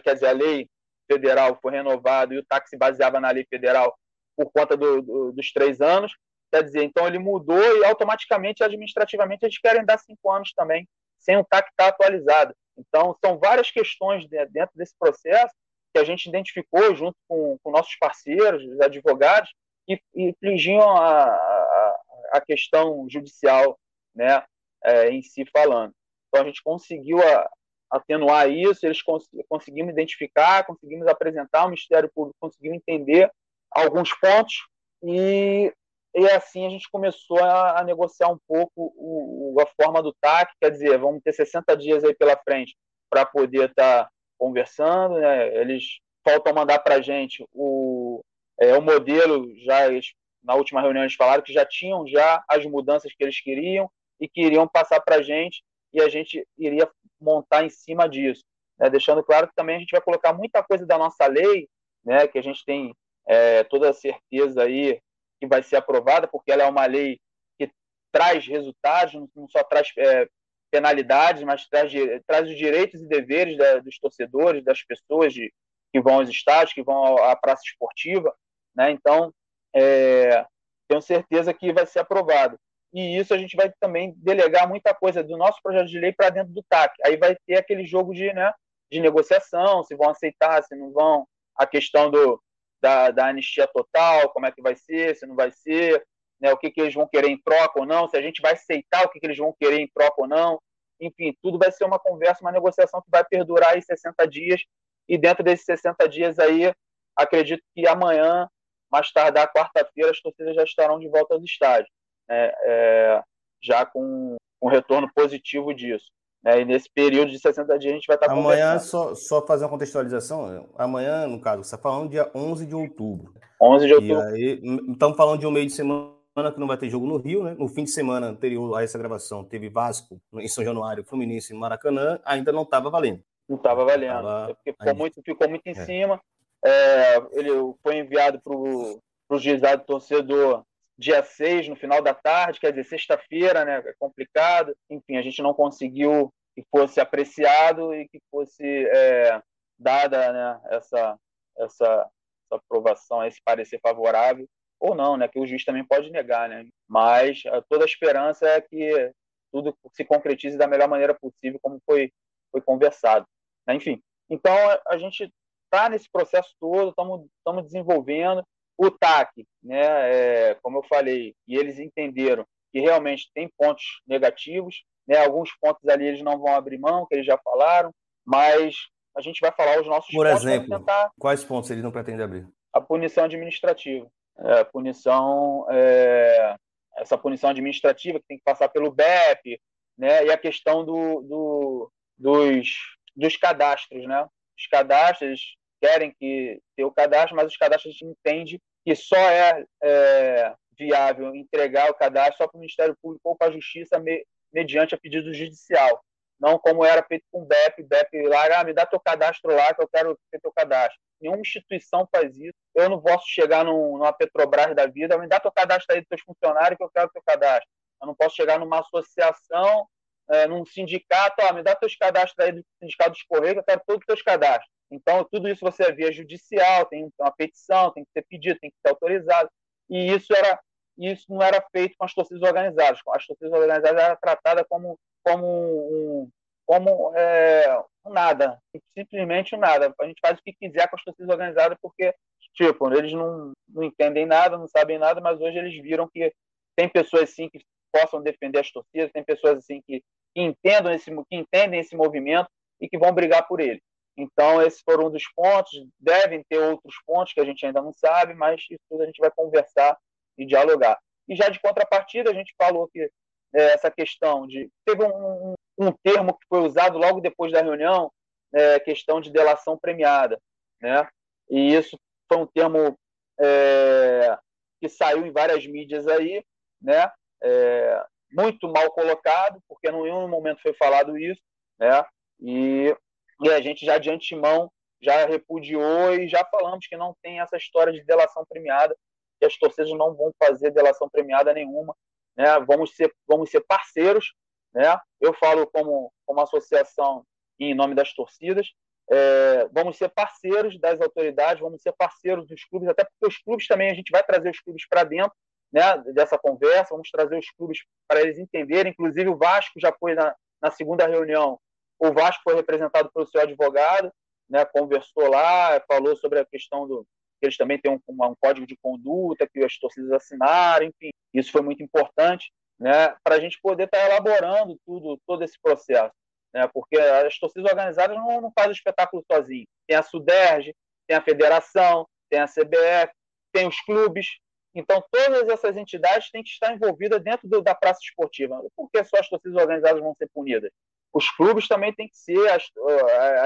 quer dizer, a lei federal foi renovada e o TAC se baseava na lei federal por conta do, do, dos três anos. Quer dizer, então ele mudou e automaticamente, administrativamente, eles querem dar cinco anos também, sem o TAC estar atualizado. Então, são várias questões dentro desse processo que a gente identificou junto com, com nossos parceiros, os advogados, e infringiam a, a, a, questão judicial né, é, em si falando. Então, a gente conseguiu a, atenuar isso, eles cons conseguimos identificar, conseguimos apresentar, o Ministério Público conseguiu entender alguns pontos e, e assim a gente começou a, a negociar um pouco o, o, a forma do TAC, quer dizer, vamos ter 60 dias aí pela frente para poder estar tá conversando, né? eles faltam mandar para a gente o, é, o modelo, já eles, na última reunião eles falaram que já tinham já as mudanças que eles queriam e queriam passar para a gente e a gente iria montar em cima disso. Né? Deixando claro que também a gente vai colocar muita coisa da nossa lei, né? que a gente tem é, toda a certeza aí que vai ser aprovada, porque ela é uma lei que traz resultados, não só traz é, penalidades, mas traz, traz os direitos e deveres da, dos torcedores, das pessoas de, que vão aos estádios, que vão à praça esportiva. Né? Então, é, tenho certeza que vai ser aprovado e isso a gente vai também delegar muita coisa do nosso projeto de lei para dentro do TAC. Aí vai ter aquele jogo de, né, de negociação, se vão aceitar, se não vão, a questão do, da, da anistia total, como é que vai ser, se não vai ser, né, o que, que eles vão querer em troca ou não, se a gente vai aceitar o que, que eles vão querer em troca ou não. Enfim, tudo vai ser uma conversa, uma negociação que vai perdurar aí 60 dias, e dentro desses 60 dias aí, acredito que amanhã, mais tardar quarta-feira, as torcidas já estarão de volta aos estádios né, é, já com um retorno positivo disso. Né, e nesse período de 60 dias a gente vai estar Amanhã, só, só fazer uma contextualização, amanhã, no caso, você está falando dia 11 de outubro. 11 de outubro. E aí, estamos falando de um meio de semana que não vai ter jogo no Rio, né? No fim de semana anterior a essa gravação, teve Vasco em São Januário, Fluminense em Maracanã, ainda não estava valendo. Não estava valendo. Tava... Porque ficou muito, ficou muito em é. cima. É, ele foi enviado para o juizado torcedor dia 6, no final da tarde, quer dizer, sexta-feira, né? É complicado. Enfim, a gente não conseguiu que fosse apreciado e que fosse é, dada né, essa, essa, essa aprovação, esse parecer favorável, ou não, né? Que o juiz também pode negar, né? Mas toda a esperança é que tudo se concretize da melhor maneira possível, como foi, foi conversado. Né? Enfim, então a gente está nesse processo todo, estamos desenvolvendo o TAC, né? É, como eu falei, e eles entenderam que realmente tem pontos negativos, né? Alguns pontos ali eles não vão abrir mão, que eles já falaram, mas a gente vai falar os nossos Por pontos. Por exemplo, tentar... quais pontos eles não pretendem abrir? A punição administrativa. É, a punição, é, essa punição administrativa que tem que passar pelo BEP, né? E a questão do, do dos, dos cadastros, né? Os cadastros querem que ter o cadastro, mas os cadastros a gente entende que só é, é viável entregar o cadastro só para o Ministério Público ou para a Justiça me, mediante a pedido judicial. Não como era feito com o BEP, BEP lá, ah, me dá teu cadastro lá que eu quero ter teu cadastro. Nenhuma instituição faz isso. Eu não posso chegar num, numa Petrobras da vida, me dá teu cadastro aí dos teus funcionários que eu quero teu cadastro. Eu não posso chegar numa associação, é, num sindicato, me dá teus cadastros aí do sindicato dos Correios eu quero todos os teus cadastros. Então, tudo isso você é via judicial, tem uma petição, tem que ser pedido, tem que ser autorizado. E isso era isso não era feito com as torcidas organizadas. As torcidas organizadas eram tratadas como como um, como é, nada, simplesmente um nada. A gente faz o que quiser com as torcidas organizadas porque tipo eles não, não entendem nada, não sabem nada, mas hoje eles viram que tem pessoas sim que possam defender as torcidas, tem pessoas assim que, que entendam esse que entendem esse movimento e que vão brigar por ele. Então, esses foram um dos pontos. Devem ter outros pontos que a gente ainda não sabe, mas isso tudo a gente vai conversar e dialogar. E já de contrapartida, a gente falou que é, essa questão de. Teve um, um, termo que foi usado logo depois da reunião, é, questão de delação premiada. Né? E isso foi um termo é, que saiu em várias mídias aí, né? É, muito mal colocado, porque em nenhum momento foi falado isso, né? E e a gente já de antemão já repudiou e já falamos que não tem essa história de delação premiada, que as torcidas não vão fazer delação premiada nenhuma, né? Vamos ser vamos ser parceiros, né? Eu falo como como associação em nome das torcidas, é, vamos ser parceiros das autoridades, vamos ser parceiros dos clubes, até porque os clubes também a gente vai trazer os clubes para dentro, né? Dessa conversa, vamos trazer os clubes para eles entenderem. Inclusive o Vasco já foi na, na segunda reunião o Vasco foi representado pelo seu advogado, né, conversou lá, falou sobre a questão do eles também têm um, um, código de conduta que as torcidas assinaram, enfim, isso foi muito importante, né, para a gente poder estar tá elaborando tudo, todo esse processo, né, porque as torcidas organizadas não, não fazem o espetáculo sozinho. Tem a Suderge, tem a Federação, tem a CBF, tem os clubes, então, todas essas entidades têm que estar envolvidas dentro do, da praça esportiva. Por que só as torcidas organizadas vão ser punidas? os clubes também tem que ser, as,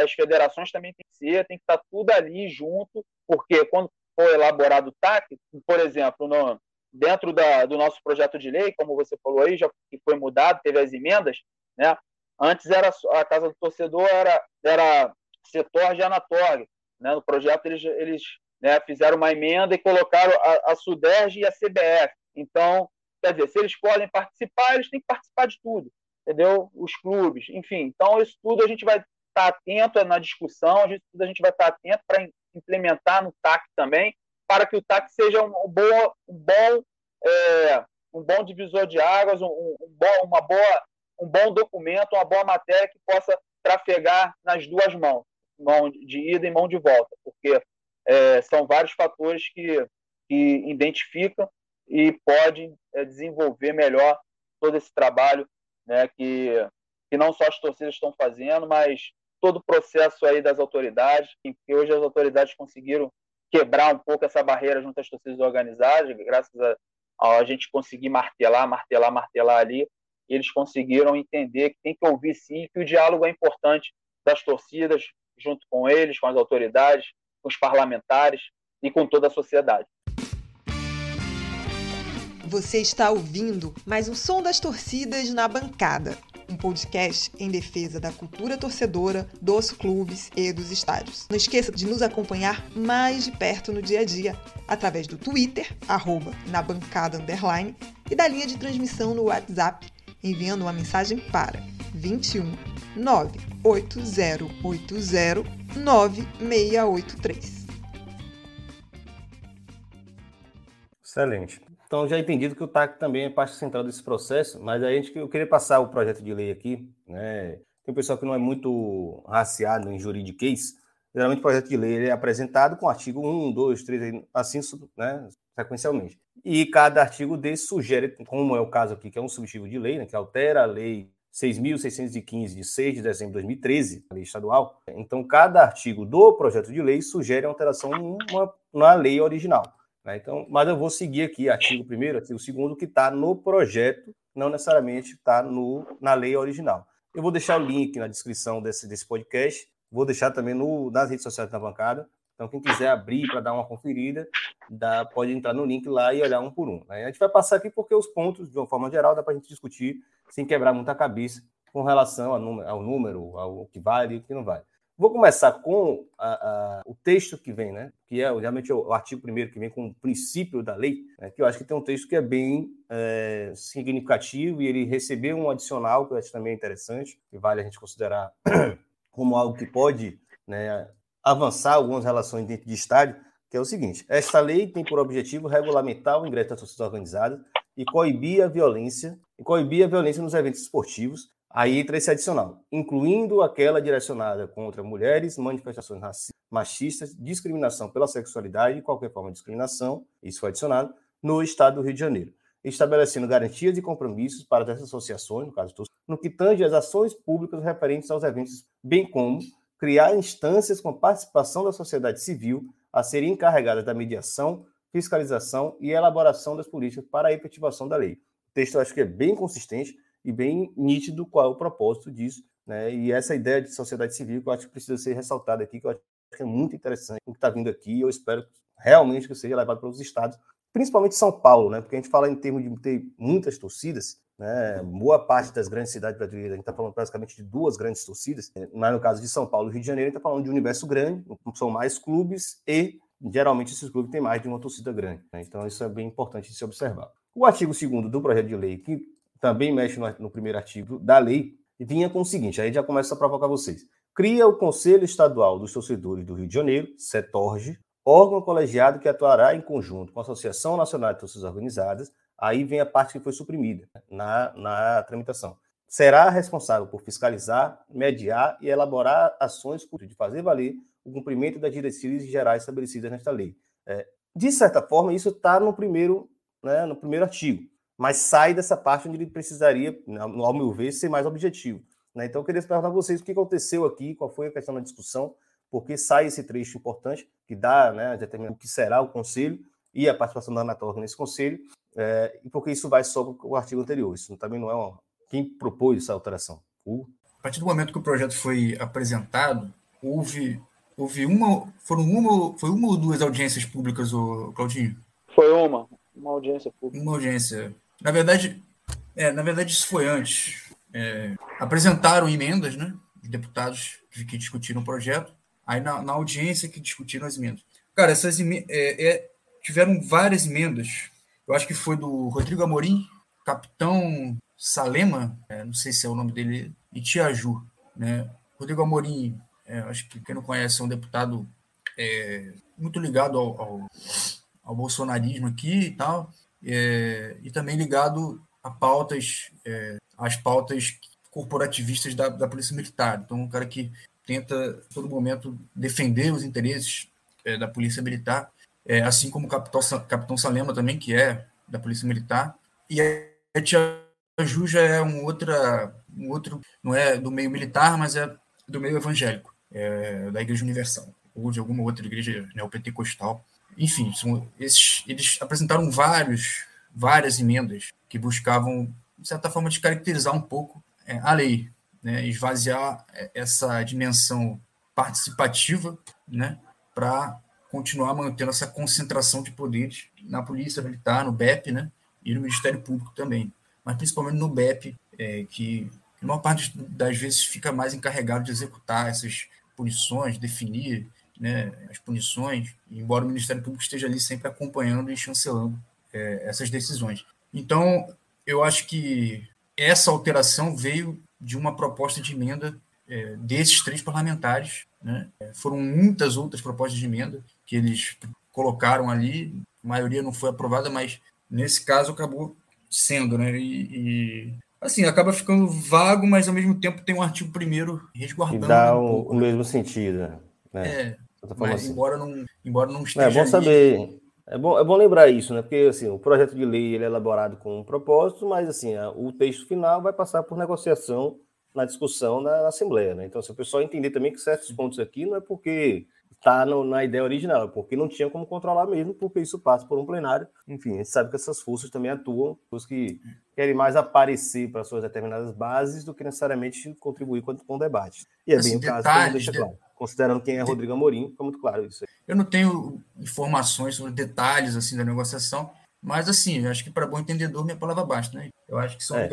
as federações também tem que ser, tem que estar tudo ali junto, porque quando for elaborado o TAC, por exemplo, no, dentro da, do nosso projeto de lei, como você falou aí, já que foi mudado, teve as emendas, né? Antes era a casa do torcedor era era setor de anatório, né? No projeto eles eles né, fizeram uma emenda e colocaram a, a Suderge e a CBF. Então, quer dizer, se eles podem participar, eles têm que participar de tudo entendeu? Os clubes, enfim. Então, isso tudo a gente vai estar atento na discussão, isso tudo a gente vai estar atento para implementar no TAC também, para que o TAC seja um bom, um bom, é, um bom divisor de águas, um, um, bom, uma boa, um bom documento, uma boa matéria que possa trafegar nas duas mãos, mão de ida e mão de volta, porque é, são vários fatores que, que identificam e podem é, desenvolver melhor todo esse trabalho né, que, que não só as torcidas estão fazendo, mas todo o processo aí das autoridades, que hoje as autoridades conseguiram quebrar um pouco essa barreira junto às torcidas organizadas, graças a, a gente conseguir martelar, martelar, martelar ali, eles conseguiram entender que tem que ouvir sim, que o diálogo é importante das torcidas, junto com eles, com as autoridades, com os parlamentares e com toda a sociedade. Você está ouvindo mais um Som das Torcidas na Bancada, um podcast em defesa da cultura torcedora, dos clubes e dos estádios. Não esqueça de nos acompanhar mais de perto no dia a dia, através do Twitter, arroba na bancada underline, e da linha de transmissão no WhatsApp, enviando uma mensagem para 21 98080 9683. Excelente. Então, já entendido que o TAC também é parte central desse processo, mas a gente, eu queria passar o projeto de lei aqui. Né? Tem um pessoal que não é muito raciado em juridiquês. Geralmente, o projeto de lei é apresentado com artigo 1, 2, 3, assim né, sequencialmente. E cada artigo desse sugere, como é o caso aqui, que é um substitutivo de lei, né, que altera a lei 6.615, de 6 de dezembro de 2013, a lei estadual. Então, cada artigo do projeto de lei sugere alteração numa, na lei original. Né? Então, mas eu vou seguir aqui artigo 1 artigo 2 que está no projeto, não necessariamente está na lei original. Eu vou deixar o link na descrição desse, desse podcast, vou deixar também no, nas redes sociais da bancada. Então, quem quiser abrir para dar uma conferida, dá, pode entrar no link lá e olhar um por um. Né? A gente vai passar aqui porque os pontos, de uma forma geral, dá para a gente discutir sem quebrar muita cabeça com relação ao número, ao, que vale e o que não vale. Vou começar com a, a, o texto que vem, né? Que é realmente o, o artigo primeiro que vem com o princípio da lei, né? que eu acho que tem um texto que é bem é, significativo e ele recebeu um adicional que eu acho também interessante, que vale a gente considerar como algo que pode né, avançar algumas relações dentro de estádio, que é o seguinte: esta lei tem por objetivo regulamentar o ingresso das torcidas organizadas e coibir a violência, e coibir a violência nos eventos esportivos Aí entra esse adicional, incluindo aquela direcionada contra mulheres, manifestações machistas, discriminação pela sexualidade e qualquer forma de discriminação, isso foi adicionado, no Estado do Rio de Janeiro, estabelecendo garantias e compromissos para essas associações, no caso, no que tange as ações públicas referentes aos eventos, bem como criar instâncias com participação da sociedade civil a serem encarregadas da mediação, fiscalização e elaboração das políticas para a efetivação da lei. O texto eu acho que é bem consistente, e bem nítido qual é o propósito disso. Né? E essa ideia de sociedade civil que eu acho que precisa ser ressaltada aqui, que eu acho que é muito interessante o que está vindo aqui, e eu espero realmente que seja levado para os estados, principalmente São Paulo, né? porque a gente fala em termos de ter muitas torcidas, né? boa parte das grandes cidades brasileiras, a gente está falando praticamente de duas grandes torcidas, né? mas no caso de São Paulo e Rio de Janeiro, a gente está falando de um universo grande, são mais clubes e geralmente esses clubes têm mais de uma torcida grande. Né? Então isso é bem importante de se observar. O artigo 2 do projeto de lei, que também mexe no, no primeiro artigo da lei, vinha com o seguinte: aí já começa a provocar vocês. Cria o Conselho Estadual dos Torcedores do Rio de Janeiro, CETORG, órgão colegiado que atuará em conjunto com a Associação Nacional de Torcidas Organizadas. Aí vem a parte que foi suprimida na, na tramitação. Será responsável por fiscalizar, mediar e elaborar ações de fazer valer o cumprimento das diretrizes gerais estabelecidas nesta lei. É, de certa forma, isso está no primeiro, né, no primeiro artigo mas sai dessa parte onde ele precisaria, ao meu ver, ser mais objetivo. Né? Então, eu queria perguntar a vocês o que aconteceu aqui, qual foi a questão da discussão, porque sai esse trecho importante que dá, né, determina o que será o conselho e a participação da Anatorga nesse conselho, é, porque isso vai sobre o artigo anterior. Isso também não é uma... quem propôs essa alteração. O... A partir do momento que o projeto foi apresentado, houve, houve uma, foram uma, foi uma ou duas audiências públicas, o Claudinho? Foi uma, uma audiência pública. Uma audiência na verdade, é, na verdade isso foi antes. É, apresentaram emendas, né? Os deputados que discutiram o projeto. Aí na, na audiência que discutiram as emendas. Cara, essas emendas, é, é, tiveram várias emendas. Eu acho que foi do Rodrigo Amorim, capitão Salema, é, não sei se é o nome dele, e Tiaju. Né? Rodrigo Amorim, é, acho que quem não conhece, é um deputado é, muito ligado ao, ao, ao bolsonarismo aqui e tal é, e também ligado a pautas, é, às pautas corporativistas da, da Polícia Militar. Então, um cara que tenta, a todo momento, defender os interesses é, da Polícia Militar, é, assim como o Capitão, Capitão Salema também, que é da Polícia Militar. E a Tia Ju já é um, outra, um outro, não é do meio militar, mas é do meio evangélico, é, da Igreja Universal, ou de alguma outra igreja neopentecostal. Enfim, são esses, eles apresentaram vários, várias emendas que buscavam, de certa forma, descaracterizar um pouco é, a lei, né, esvaziar essa dimensão participativa né, para continuar mantendo essa concentração de poderes na Polícia Militar, no BEP, né, e no Ministério Público também, mas principalmente no BEP, é, que a maior parte das vezes fica mais encarregado de executar essas punições, definir né, as punições, embora o Ministério Público esteja ali sempre acompanhando e chancelando é, essas decisões. Então, eu acho que essa alteração veio de uma proposta de emenda é, desses três parlamentares. Né? É, foram muitas outras propostas de emenda que eles colocaram ali, a maioria não foi aprovada, mas nesse caso acabou sendo, né? E, e, assim, acaba ficando vago, mas ao mesmo tempo tem um artigo primeiro resguardando. E dá um pouco, o né? mesmo sentido. Né? É, mas, assim. embora, não, embora não esteja. É bom saber. É bom, é bom lembrar isso, né? Porque assim, o projeto de lei ele é elaborado com um propósito, mas assim, o texto final vai passar por negociação na discussão na, na Assembleia, né? Então, se o pessoal entender também que certos pontos aqui não é porque está na ideia original, é porque não tinha como controlar mesmo, porque isso passa por um plenário. Enfim, a gente sabe que essas forças também atuam, os que querem mais aparecer para suas determinadas bases do que necessariamente contribuir com, com o debate. E é assim, bem o caso, deixa claro considerando quem é Rodrigo Amorim, fica muito claro isso. Eu não tenho informações sobre detalhes assim da negociação, mas assim, eu acho que para bom entendedor minha palavra basta, né? Eu acho que são, é.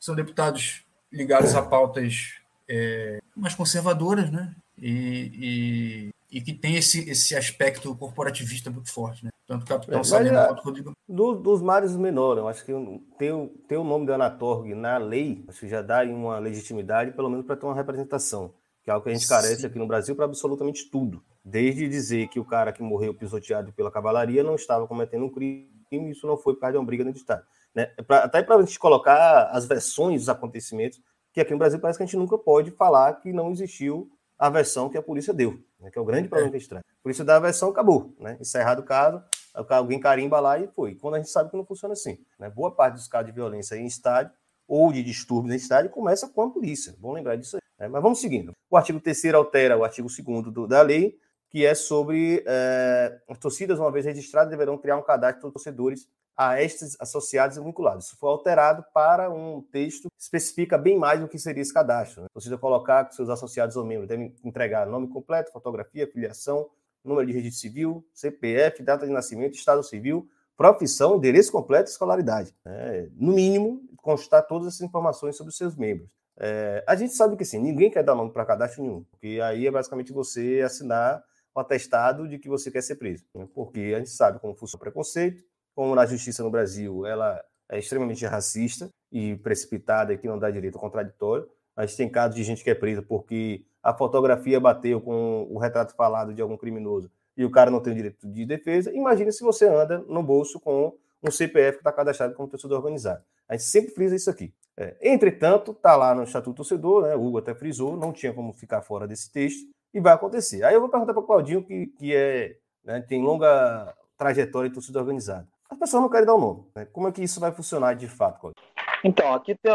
são deputados ligados a pautas é, mais conservadoras, né? E, e, e, que tem esse, esse aspecto corporativista muito forte, né? Tanto Capitão é, Salema quanto Rodrigo. Do, dos mares menores, eu acho que ter, ter o nome do Anatorg na lei, acho que já dá uma legitimidade, pelo menos para ter uma representação que é algo que a gente carece Sim. aqui no Brasil para absolutamente tudo. Desde dizer que o cara que morreu pisoteado pela cavalaria não estava cometendo um crime, isso não foi por causa de uma briga no Estado. Né? É pra, até para a gente colocar as versões dos acontecimentos, que aqui no Brasil parece que a gente nunca pode falar que não existiu a versão que a polícia deu, né? que é o grande problema que a gente traz. A polícia dá a versão, acabou. Né? Encerrado o caso, alguém carimba lá e foi. Quando a gente sabe que não funciona assim. Né? Boa parte dos casos de violência em estádio ou de distúrbios em estádio começa com a polícia. Bom lembrar disso aí. Né? Mas vamos seguindo. O artigo 3 altera o artigo 2 da lei, que é sobre é, as torcidas, uma vez registradas, deverão criar um cadastro de torcedores a estes associados e vinculados. Isso foi alterado para um texto que especifica bem mais o que seria esse cadastro. Né? A torcida colocar que seus associados ou membros devem entregar nome completo, fotografia, filiação, número de registro civil, CPF, data de nascimento, estado civil, profissão, endereço completo e escolaridade. Né? No mínimo, constar todas essas informações sobre os seus membros. É, a gente sabe que assim, ninguém quer dar nome para cadastro nenhum, porque aí é basicamente você assinar o atestado de que você quer ser preso. Né? Porque a gente sabe como funciona o preconceito, como na justiça no Brasil ela é extremamente racista e precipitada e que não dá direito ao contraditório. A gente tem casos de gente que é presa porque a fotografia bateu com o retrato falado de algum criminoso e o cara não tem direito de defesa. Imagine se você anda no bolso com um CPF que está cadastrado como torcedor organizado. A gente sempre frisa isso aqui. É, entretanto, está lá no Estatuto Torcedor, né, o Hugo até frisou, não tinha como ficar fora desse texto, e vai acontecer. Aí eu vou perguntar para o Claudinho, que, que é, né, tem longa trajetória em torcida organizada. As pessoas não querem dar o um nome. Né? Como é que isso vai funcionar de fato, Claudinho? Então, aqui tem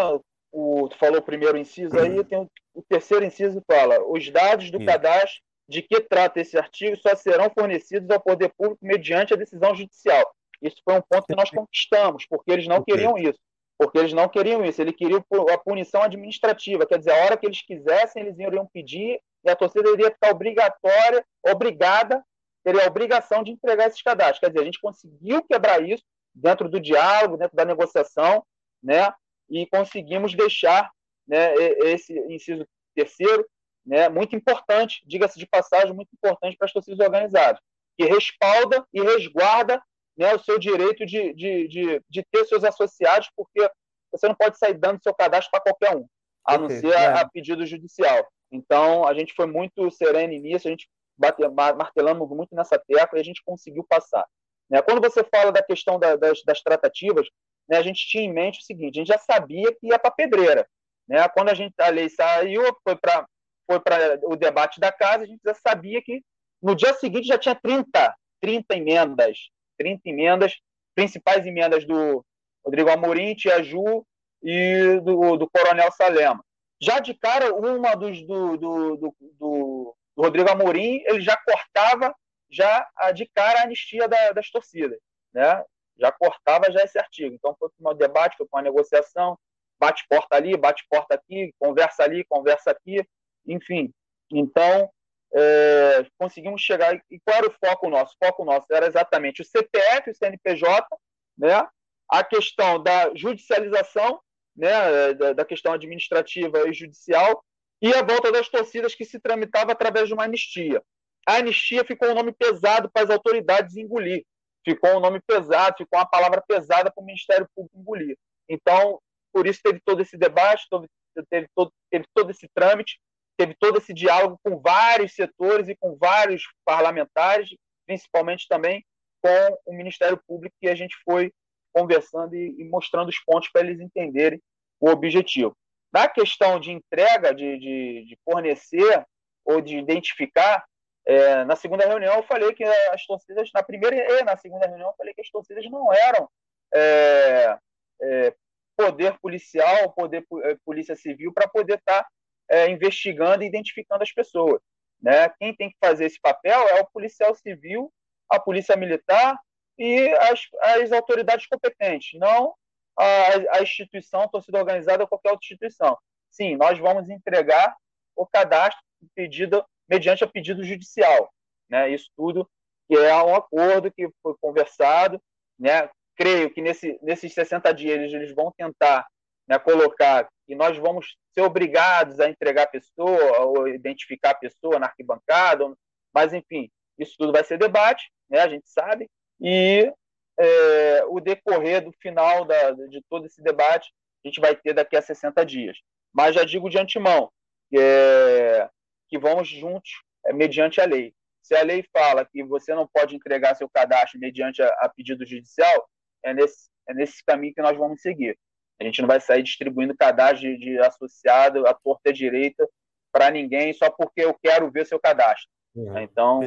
o, tu falou o primeiro inciso, aí tem o, o terceiro inciso fala, os dados do cadastro de que trata esse artigo só serão fornecidos ao poder público mediante a decisão judicial. Isso foi um ponto que nós conquistamos, porque eles não queriam isso porque eles não queriam isso, eles queriam a punição administrativa, quer dizer, a hora que eles quisessem, eles iriam pedir e a torcida iria ficar obrigatória, obrigada, teria a obrigação de entregar esses cadastros. Quer dizer, a gente conseguiu quebrar isso dentro do diálogo, dentro da negociação, né, e conseguimos deixar né, esse inciso terceiro né, muito importante, diga-se de passagem, muito importante para as torcidas organizadas, que respalda e resguarda né, o seu direito de, de, de, de, ter seus associados, porque você não pode sair dando seu cadastro para qualquer um, a okay, não ser é. a, a, pedido judicial. Então, a gente foi muito sereno nisso, a gente martelamos muito nessa tecla e a gente conseguiu passar. Né? Quando você fala da questão da, das, das, tratativas, né, a gente tinha em mente o seguinte: a gente já sabia que ia para pedreira. Né? Quando a, gente, a lei saiu, foi para foi o debate da casa, a gente já sabia que no dia seguinte já tinha 30, 30 emendas 30 emendas, principais emendas do Rodrigo Amorim, Tia Ju e do, do Coronel Salema. Já de cara, uma dos do, do, do, do Rodrigo Amorim, ele já cortava já de cara a anistia da, das torcidas, né? Já cortava já esse artigo. Então foi um debate, foi uma negociação, bate porta ali, bate porta aqui, conversa ali, conversa aqui, enfim. Então é, conseguimos chegar. E qual era o foco nosso? O foco nosso era exatamente o CPF, o CNPJ, né? a questão da judicialização, né, da, da questão administrativa e judicial, e a volta das torcidas que se tramitava através de uma anistia. A anistia ficou um nome pesado para as autoridades engolir, ficou um nome pesado, ficou uma palavra pesada para o Ministério Público engolir. Então, por isso teve todo esse debate, teve todo, teve todo esse trâmite, teve todo esse diálogo com vários setores e com vários parlamentares, principalmente também com o Ministério Público, que a gente foi conversando e, e mostrando os pontos para eles entenderem o objetivo. Na questão de entrega, de, de, de fornecer ou de identificar, é, na segunda reunião eu falei que as torcidas, na primeira e na segunda reunião eu falei que as torcidas não eram é, é, poder policial, poder é, polícia civil para poder estar tá, é, investigando e identificando as pessoas. Né? Quem tem que fazer esse papel é o policial civil, a polícia militar e as, as autoridades competentes, não a, a instituição, a torcida organizada ou qualquer outra instituição. Sim, nós vamos entregar o cadastro pedido, mediante a pedido judicial. Né? Isso tudo que é um acordo que foi conversado. Né? Creio que nesse, nesses 60 dias eles, eles vão tentar né, colocar que nós vamos ser obrigados a entregar a pessoa ou identificar a pessoa na arquibancada, mas enfim, isso tudo vai ser debate, né, a gente sabe, e é, o decorrer do final da, de todo esse debate a gente vai ter daqui a 60 dias. Mas já digo de antemão que, é, que vamos juntos é, mediante a lei. Se a lei fala que você não pode entregar seu cadastro mediante a, a pedido judicial, é nesse, é nesse caminho que nós vamos seguir. A gente não vai sair distribuindo cadastro de, de associado à torta direita para ninguém só porque eu quero ver seu cadastro. Uhum, então,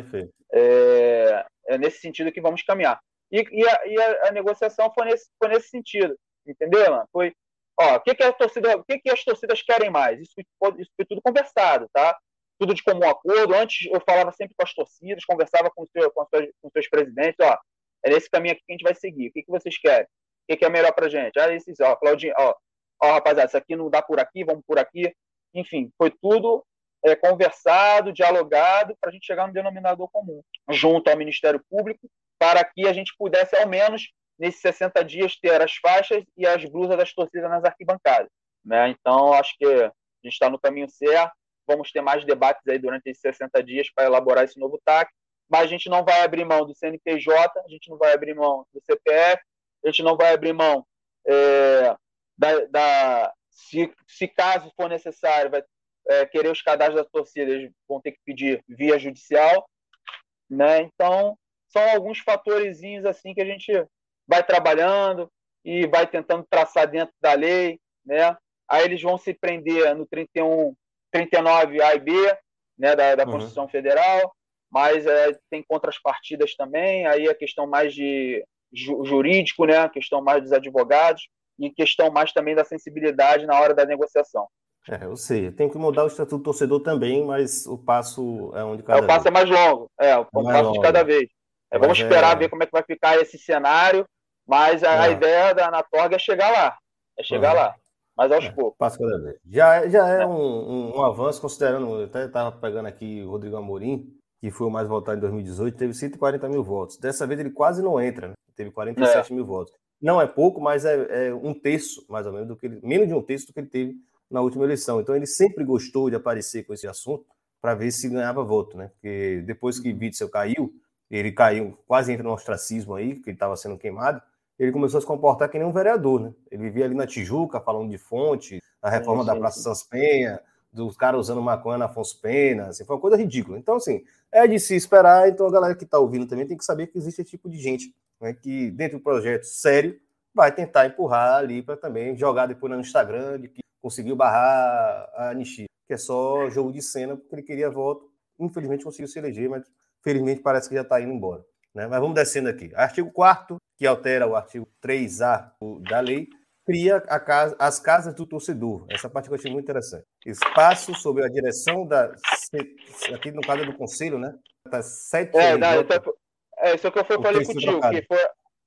é, é, nesse sentido que vamos caminhar. E, e, a, e a, a, negociação foi nesse, foi nesse sentido, entendeu, mano? Foi, ó, o que, que, a torcida, o que, que as torcidas querem mais? Isso, isso foi tudo conversado, tá? Tudo de comum acordo. Antes eu falava sempre com as torcidas, conversava com, seu, com, seus, com seus presidentes, ó, é nesse caminho aqui que a gente vai seguir. O que, que vocês querem? O que, que é melhor pra gente? Ah, esses, ó, Claudinho, ó, ó, rapaziada, isso aqui não dá por aqui, vamos por aqui. Enfim, foi tudo é, conversado, dialogado, para a gente chegar no denominador comum, junto ao Ministério Público, para que a gente pudesse, ao menos, nesses 60 dias, ter as faixas e as blusas das torcidas nas arquibancadas. Né? Então, acho que a gente está no caminho certo. Vamos ter mais debates aí durante esses 60 dias para elaborar esse novo TAC, mas a gente não vai abrir mão do CNPJ, a gente não vai abrir mão do CPF, a gente não vai abrir mão é, da, da se, se, caso for necessário, vai é, querer os cadastros das torcidas, vão ter que pedir via judicial, né? Então, são alguns fatores assim que a gente vai trabalhando e vai tentando traçar dentro da lei, né? Aí eles vão se prender no 31, 39 A e B, né, da, da uhum. Constituição Federal, mas é, tem contrapartidas também, aí a questão mais de ju, jurídico, né, a questão mais dos advogados e questão mais também da sensibilidade na hora da negociação. É, eu sei. Tem que mudar o estatuto do torcedor também, mas o passo é onde cada é, O passo vez. é mais longo. É, o é passo longo. de cada vez. É, vamos esperar é... ver como é que vai ficar esse cenário, mas a, a é. ideia da Anatorg é chegar lá. É chegar uhum. lá. Mas aos poucos. Passo cada vez. Já, já é um, um, um, avanço, considerando. Eu até estava pegando aqui o Rodrigo Amorim, que foi o mais votado em 2018, teve 140 mil votos. Dessa vez ele quase não entra, né? Teve 47 mil votos. Não é pouco, mas é, é um terço, mais ou menos, do que ele, menos de um terço do que ele teve na última eleição. Então ele sempre gostou de aparecer com esse assunto para ver se ganhava voto, né? Porque depois que Witzel caiu, ele caiu, quase entra no ostracismo aí, que ele estava sendo queimado, ele começou a se comportar que nem um vereador, né? Ele vivia ali na Tijuca falando de fonte, a reforma sim, da Praça Sans Penha, dos caras usando maconha na Afonso Pena, assim, foi uma coisa ridícula. Então, assim, é de se esperar, então a galera que está ouvindo também tem que saber que existe esse tipo de gente, né, que dentro do projeto sério vai tentar empurrar ali para também jogar depois no Instagram de que conseguiu barrar a anistia, que é só jogo de cena, porque ele queria voto. Infelizmente conseguiu se eleger, mas felizmente parece que já está indo embora. Né? Mas vamos descendo aqui. Artigo 4 que altera o artigo 3A da lei, cria casa, as casas do torcedor. Essa parte que eu achei muito interessante. Espaço sob a direção da. Aqui no caso do conselho, né? Tá sete é, não, é, isso é que eu falei contigo, que foi,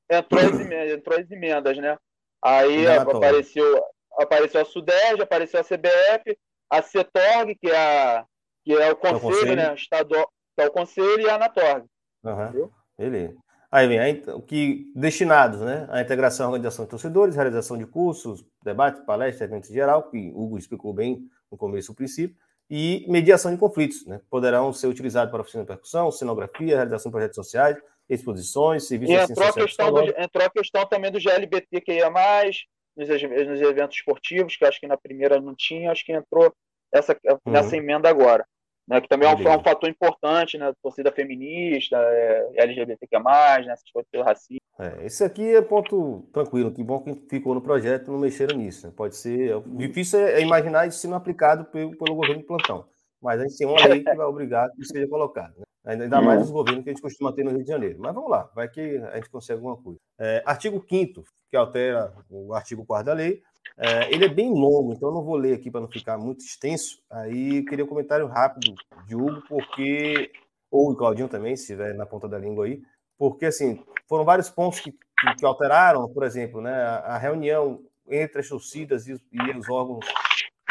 entrou, as emendas, entrou as emendas, né? Aí apareceu, apareceu a SUDES, apareceu a CBF, a CETORG, que é, a, que é o conselho, é o conselho. né? Estadual, é o conselho, e a ANATORG. Uhum. Beleza. Aí vem o que destinados, né? A integração, organização de torcedores, realização de cursos, debates, palestras, eventos em geral, que o Hugo explicou bem no começo o princípio, e mediação de conflitos, né? Poderão ser utilizados para oficina de percussão, cenografia, realização de projetos sociais, exposições, serviços e entrou a questão do, Entrou a questão também do GLBT que ia mais nos, nos eventos esportivos, que acho que na primeira não tinha, acho que entrou essa, nessa uhum. emenda agora né, que também é um, é um, fator importante, né, torcida feminista, é, LGBTQ+, né, essas coisas do racismo. É, esse aqui é ponto tranquilo, que bom que ficou no projeto não mexeram nisso. Né? Pode ser, é, difícil é imaginar isso sendo aplicado pelo, pelo governo de plantão, mas a gente tem uma lei que vai obrigar que seja colocado. Né? Ainda mais os governos que a gente costuma ter no Rio de Janeiro. Mas vamos lá, vai que a gente consegue alguma coisa. É, artigo 5 que altera o artigo 4 da lei, é, ele é bem longo, então eu não vou ler aqui para não ficar muito extenso. Aí queria um comentário rápido de Hugo, porque. Ou o Claudinho também, se estiver na ponta da língua aí, porque assim, foram vários pontos que, que, que alteraram, por exemplo, né, a, reunião entre as torcidas e, e, os órgãos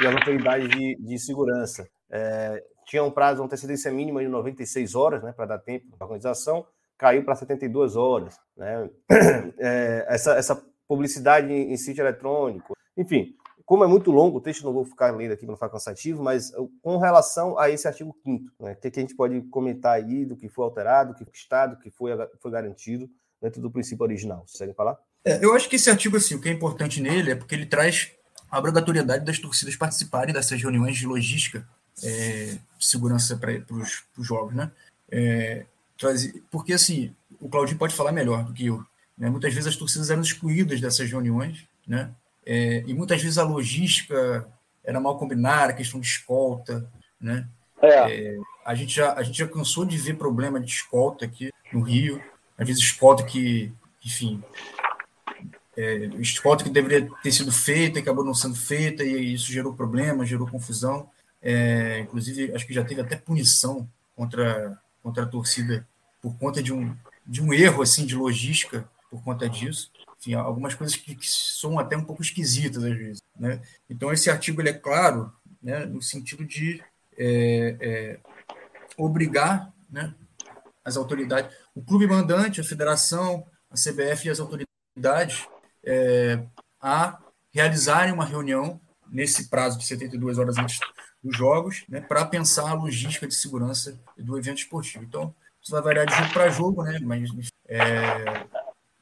e as autoridades de, de segurança. É, tinha um prazo, uma antecedência mínima de 96 horas, né, para dar tempo da organização, caiu para 72 horas. Né? É, essa, essa publicidade em, em sítio eletrônico, enfim, como é muito longo, o texto não vou ficar lendo aqui para não ficar cansativo, mas com relação a esse artigo 5 né, o que, a gente pode comentar aí do que foi alterado, do que está, do que foi, foi garantido dentro do princípio original? Vocês querem falar? É, eu acho que esse artigo, assim, o que é importante nele é porque ele traz a obrigatoriedade das torcidas participarem dessas reuniões de logística é, segurança para os jogos, né? É, porque, assim, o Claudinho pode falar melhor do que eu. Né? Muitas vezes as torcidas eram excluídas dessas reuniões, né? É, e muitas vezes a logística era mal combinada, questão de escolta, né? É. É, a, gente já, a gente já cansou de ver problema de escolta aqui no Rio, às vezes escolta que, enfim, é, escolta que deveria ter sido feita e acabou não sendo feita, e isso gerou problema, gerou confusão. É, inclusive, acho que já teve até punição contra, contra a torcida por conta de um, de um erro assim de logística por conta disso enfim, algumas coisas que, que são até um pouco esquisitas às vezes. Né? Então, esse artigo ele é claro né, no sentido de é, é, obrigar né, as autoridades, o clube mandante, a federação, a CBF e as autoridades é, a realizarem uma reunião nesse prazo de 72 horas antes dos jogos, né, para pensar a logística de segurança do evento esportivo. Então, isso vai variar de jogo para jogo, né, mas é,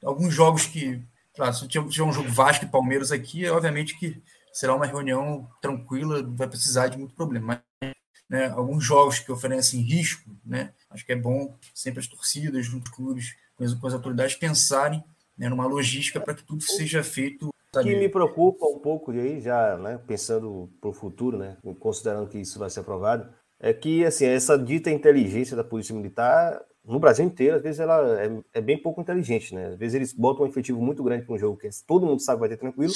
alguns jogos que Claro, se tiver um jogo Vasco e Palmeiras aqui, obviamente que será uma reunião tranquila, não vai precisar de muito problema. Mas, né, alguns jogos que oferecem risco, né, acho que é bom sempre as torcidas, com clubes, as, com as autoridades, pensarem né, numa logística para que tudo seja feito. O que me preocupa um pouco, e aí já né, pensando para o futuro, né, considerando que isso vai ser aprovado, é que assim, essa dita inteligência da Polícia Militar no Brasil inteiro, às vezes ela é, é, bem pouco inteligente, né? Às vezes eles botam um efetivo muito grande para um jogo que todo mundo sabe que vai ter tranquilo,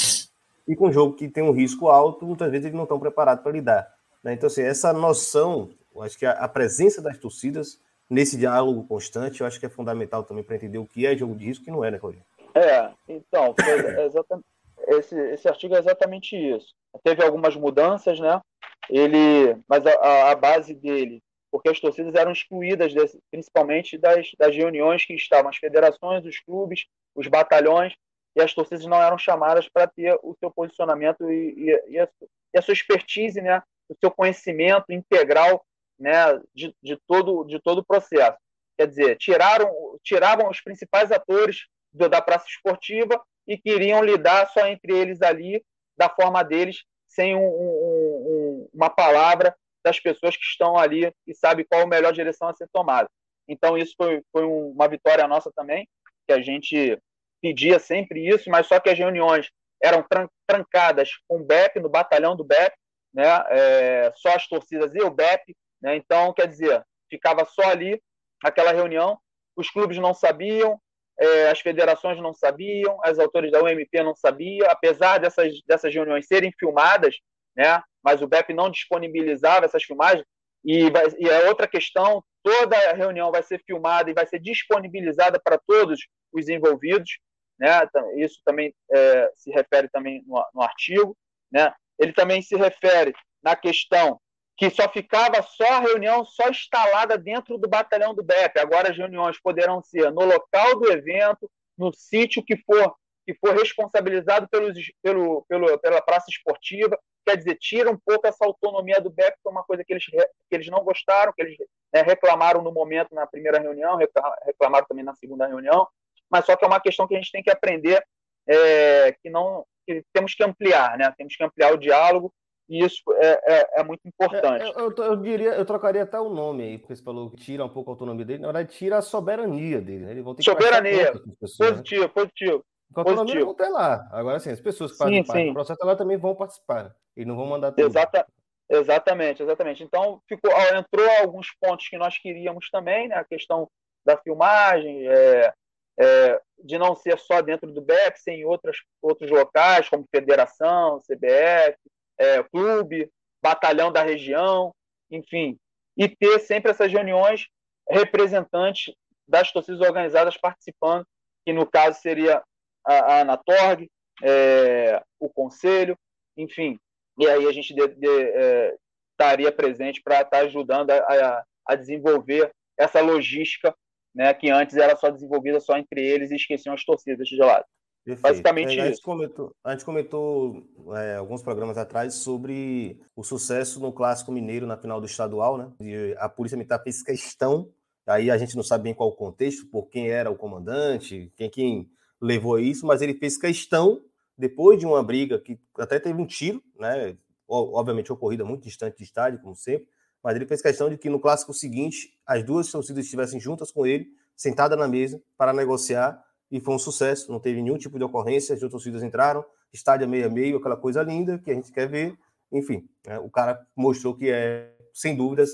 e com um jogo que tem um risco alto, muitas vezes eles não estão preparados para lidar. Né? Então, assim, essa noção, eu acho que a, a, presença das torcidas nesse diálogo constante, eu acho que é fundamental também para entender o que é jogo de risco e não é, né, Claudio? É, então, exatamente, esse, esse artigo é exatamente isso. Teve algumas mudanças, né? Ele, mas a, a base dele porque as torcidas eram excluídas, desse, principalmente das, das reuniões que estavam as federações, os clubes, os batalhões, e as torcidas não eram chamadas para ter o seu posicionamento e, e, e, a, e, a, sua expertise, né, o seu conhecimento integral né, de, de, todo, de todo o processo. Quer dizer, tiraram, tiravam os principais atores do, da praça esportiva e queriam lidar só entre eles ali, da forma deles, sem um, um, um, uma palavra das pessoas que estão ali e sabe qual a melhor direção a ser tomada. Então, isso foi, foi uma vitória nossa também, que a gente pedia sempre isso, mas só que as reuniões eram trancadas com o BEP, no batalhão do BEP, né? É, só as torcidas e o BEP. Né? Então, quer dizer, ficava só ali aquela reunião, os clubes não sabiam, é, as federações não sabiam, as autores da UMP não sabiam, apesar dessas, dessas reuniões serem filmadas, né? Mas o BEP não disponibilizava essas filmagens. E, vai, e é outra questão: toda a reunião vai ser filmada e vai ser disponibilizada para todos os envolvidos. Né? Isso também é, se refere também no, no artigo. Né? Ele também se refere na questão que só ficava só a reunião só instalada dentro do batalhão do BEP. Agora as reuniões poderão ser no local do evento, no sítio que for que for responsabilizado pelos, pelo, pelo, pela praça esportiva, quer dizer, tira um pouco essa autonomia do BEP, que é uma coisa que eles, que eles não gostaram, que eles né, reclamaram no momento na primeira reunião, reclamaram também na segunda reunião, mas só que é uma questão que a gente tem que aprender é, que não que temos que ampliar, né? Temos que ampliar o diálogo e isso é, é, é muito importante. É, eu, eu, diria, eu trocaria até o nome aí, porque você falou que tira um pouco a autonomia dele, na verdade tira a soberania dele, né? Eles vão ter soberania, pessoas, né? positivo, né? positivo. A autonomia vão ter lá. Agora sim, as pessoas que fazem sim, parte sim. do processo lá também vão participar. E não vão mandar tudo. Exata, exatamente, exatamente. Então ficou, entrou alguns pontos que nós queríamos também, né? A questão da filmagem, é, é, de não ser só dentro do BEP, ser em outras, outros locais, como federação, CBF, é, clube, batalhão da região, enfim, e ter sempre essas reuniões representantes das torcidas organizadas participando, que no caso seria a, a Anatorg, é, o conselho, enfim, e aí a gente de, de, é, estaria presente para estar tá ajudando a, a, a desenvolver essa logística né, que antes era só desenvolvida só entre eles e esqueciam as torcidas de lado. Perfeito. Basicamente é, a gente isso. Comentou, a gente comentou é, alguns programas atrás sobre o sucesso no Clássico Mineiro na final do estadual, né? E a Polícia Militar fez questão, aí a gente não sabe bem qual o contexto, por quem era o comandante, quem, quem levou a isso, mas ele fez questão, depois de uma briga que até teve um tiro, né? Obviamente ocorrida muito distante de estádio, como sempre, mas ele fez questão de que no clássico seguinte as duas torcidas estivessem juntas com ele, sentada na mesa, para negociar, e foi um sucesso, não teve nenhum tipo de ocorrência, as duas torcidas entraram, estádio meio a meio, aquela coisa linda que a gente quer ver, enfim, é, o cara mostrou que é, sem dúvidas,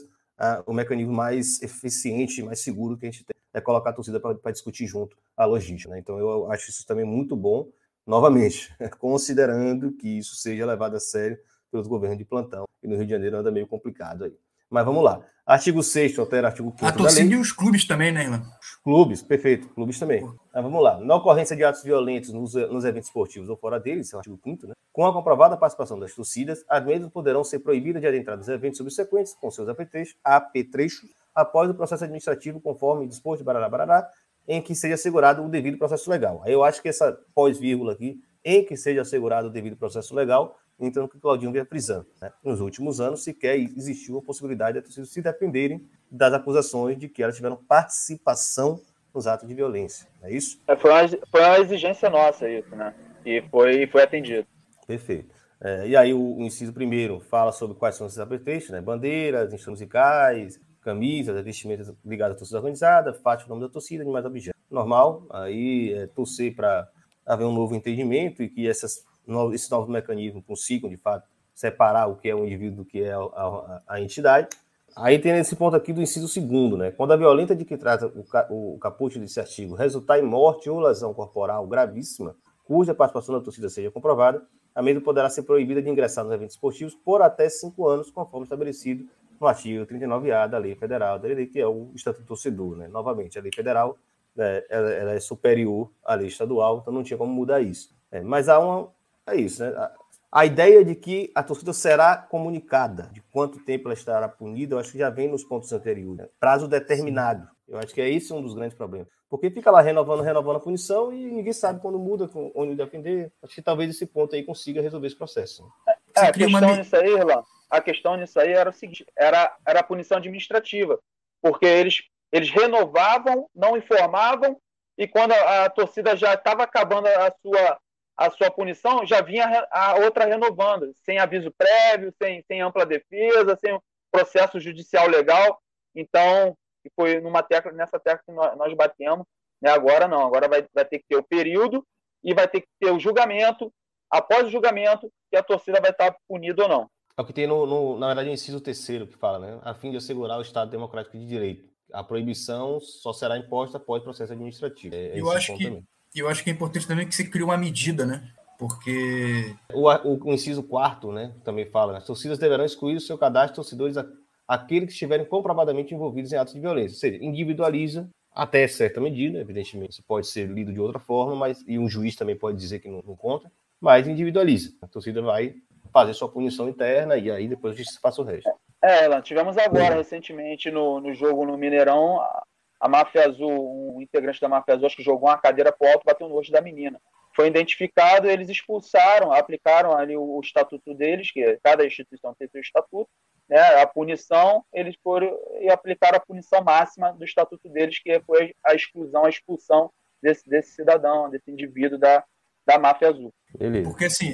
o mecanismo mais eficiente, mais seguro que a gente tem é colocar a torcida para discutir junto a logística. Né? Então eu acho isso também muito bom, novamente, considerando que isso seja levado a sério pelos governos de plantão, e no Rio de Janeiro anda meio complicado aí. Mas vamos lá. Artigo 6 altera artigo 5 A torcida e os clubes também, né, Ilan? Clubes, perfeito. Clubes também. Mas vamos lá. Na ocorrência de atos violentos nos, nos eventos esportivos ou fora deles, é o artigo 5 né? Com a comprovada participação das torcidas, as mesmas poderão ser proibidas de adentrar nos eventos subsequentes, com seus apetrechos, apetrechos, após o processo administrativo, conforme disposto Barará Barará, em que seja assegurado o devido processo legal. Aí eu acho que essa pós-vírgula aqui, em que seja assegurado o devido processo legal, então que Claudinho vinha prisão. Né? Nos últimos anos, sequer existiu a possibilidade de torcidas se dependerem das acusações de que elas tiveram participação nos atos de violência. Não é isso? É, foi, uma, foi uma exigência nossa isso, né? E foi, foi atendido. Perfeito. É, e aí o, o, inciso primeiro fala sobre quais são esses aperteixos, né? Bandeiras, instrumentos musicais, camisas, vestimentas ligadas à torcida organizada, faixa o nome da torcida, de mais objetos. Normal, aí é, torcer para haver um novo entendimento e que essas esse novo mecanismo consigam, de fato, separar o que é o indivíduo do que é a, a, a entidade. Aí tem esse ponto aqui do inciso segundo, né? Quando a violenta de que trata o, o caput desse artigo resultar em morte ou lesão corporal gravíssima, cuja participação da torcida seja comprovada, a mesma poderá ser proibida de ingressar nos eventos esportivos por até cinco anos, conforme estabelecido no artigo 39A da Lei Federal da Lei, que é o Estatuto do Torcedor, né? Novamente, a Lei Federal né, ela, ela, é superior à lei estadual, então não tinha como mudar isso. É, mas há uma, é isso, né? A ideia de que a torcida será comunicada, de quanto tempo ela estará punida, eu acho que já vem nos pontos anteriores. Né? Prazo determinado. Eu acho que é esse um dos grandes problemas. Porque fica lá renovando, renovando a punição e ninguém sabe quando muda, onde defender. Acho que talvez esse ponto aí consiga resolver esse processo. É, a questão uma... nisso aí, Irlan, a questão nisso aí era o seguinte, era, era a punição administrativa. Porque eles, eles renovavam, não informavam, e quando a, a torcida já estava acabando a sua a sua punição, já vinha a outra renovando, sem aviso prévio, sem, sem ampla defesa, sem processo judicial legal. Então, foi numa tecla, nessa tecla que nós, nós batemos. Né? Agora não, agora vai, vai ter que ter o período e vai ter que ter o julgamento. Após o julgamento, que a torcida vai estar punida ou não. É o que tem, no, no, na verdade, o inciso terceiro que fala, né? A fim de assegurar o Estado democrático de direito. A proibição só será imposta após processo administrativo. É, Eu acho que também. Eu acho que é importante também que você crie uma medida, né? Porque. O, o, o inciso quarto, né? Também fala, né? As torcidas deverão excluir do seu cadastro de torcedores a, aqueles que estiverem comprovadamente envolvidos em atos de violência. Ou seja, individualiza até certa medida, evidentemente, isso pode ser lido de outra forma, mas e um juiz também pode dizer que não, não conta, mas individualiza. A torcida vai fazer sua punição interna e aí depois a justiça passa o resto. É, Elan, tivemos agora, recentemente, no, no jogo no Mineirão, a, a Máfia Azul, um integrante da Máfia Azul, acho que jogou uma cadeira pro alto e bateu no rosto da menina. Foi identificado, eles expulsaram, aplicaram ali o, o estatuto deles, que cada instituição tem seu estatuto, né, a punição, eles foram e aplicaram a punição máxima do estatuto deles, que foi a exclusão, a expulsão desse, desse cidadão, desse indivíduo da, da máfia azul. Beleza. Porque assim,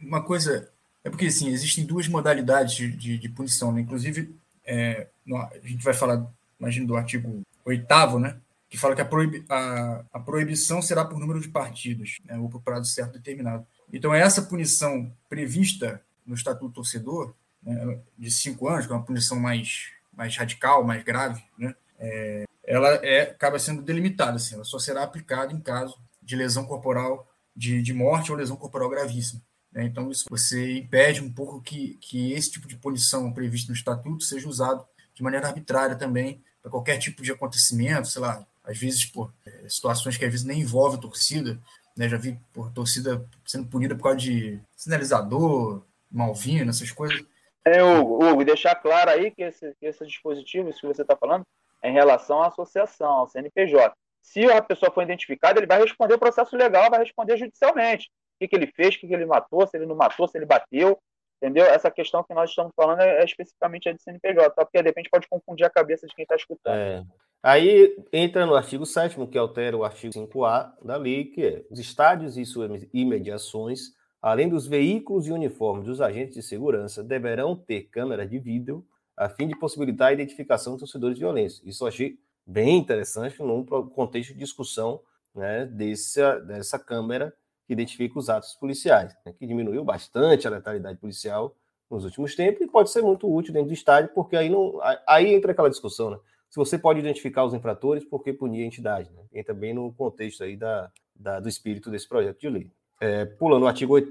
uma coisa. É porque assim, existem duas modalidades de, de, de punição, né? Inclusive, é, a gente vai falar, imagino, do artigo 8 né? Que fala que a, proib, a, a proibição será por número de partidos, né? ou por prazo certo determinado. Então, essa punição prevista no Estatuto Torcedor, né, de cinco anos, que é uma punição mais, mais radical, mais grave, né? É, ela é, acaba sendo delimitada, assim, ela só será aplicada em caso de lesão corporal, de, de morte ou lesão corporal gravíssima. Né? Então, isso você impede um pouco que, que esse tipo de punição previsto no estatuto seja usado de maneira arbitrária também para qualquer tipo de acontecimento, sei lá, às vezes por é, situações que às vezes nem envolvem torcida, né? Já vi por torcida sendo punida por causa de sinalizador, malvino, essas coisas. É, Hugo, Hugo, deixar claro aí que esse, que esse dispositivo, isso que você está falando, em relação à associação, ao CNPJ. Se a pessoa for identificada, ele vai responder o processo legal, vai responder judicialmente. O que, que ele fez, o que, que ele matou, se ele não matou, se ele bateu, entendeu? Essa questão que nós estamos falando é, é especificamente a de CNPJ, tá? porque de repente pode confundir a cabeça de quem está escutando. É. Aí entra no artigo 7 que altera o artigo 5A da lei, que é os estádios e suas imediações, além dos veículos e uniformes dos agentes de segurança, deverão ter câmeras de vídeo a fim de possibilitar a identificação de torcedores de violência. Isso eu achei bem interessante num contexto de discussão né, dessa, dessa Câmara que identifica os atos policiais, né, que diminuiu bastante a letalidade policial nos últimos tempos e pode ser muito útil dentro do estádio, porque aí, não, aí entra aquela discussão, né? Se você pode identificar os infratores, por que punir a entidade? Né? Entra bem no contexto aí da, da, do espírito desse projeto de lei. É, pulando o artigo 8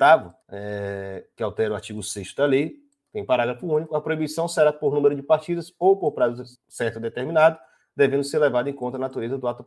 é, que altera o artigo 6 da lei, tem parágrafo único, a proibição será por número de partidas ou por prazo certo determinado, devendo ser levado em conta a natureza do ato,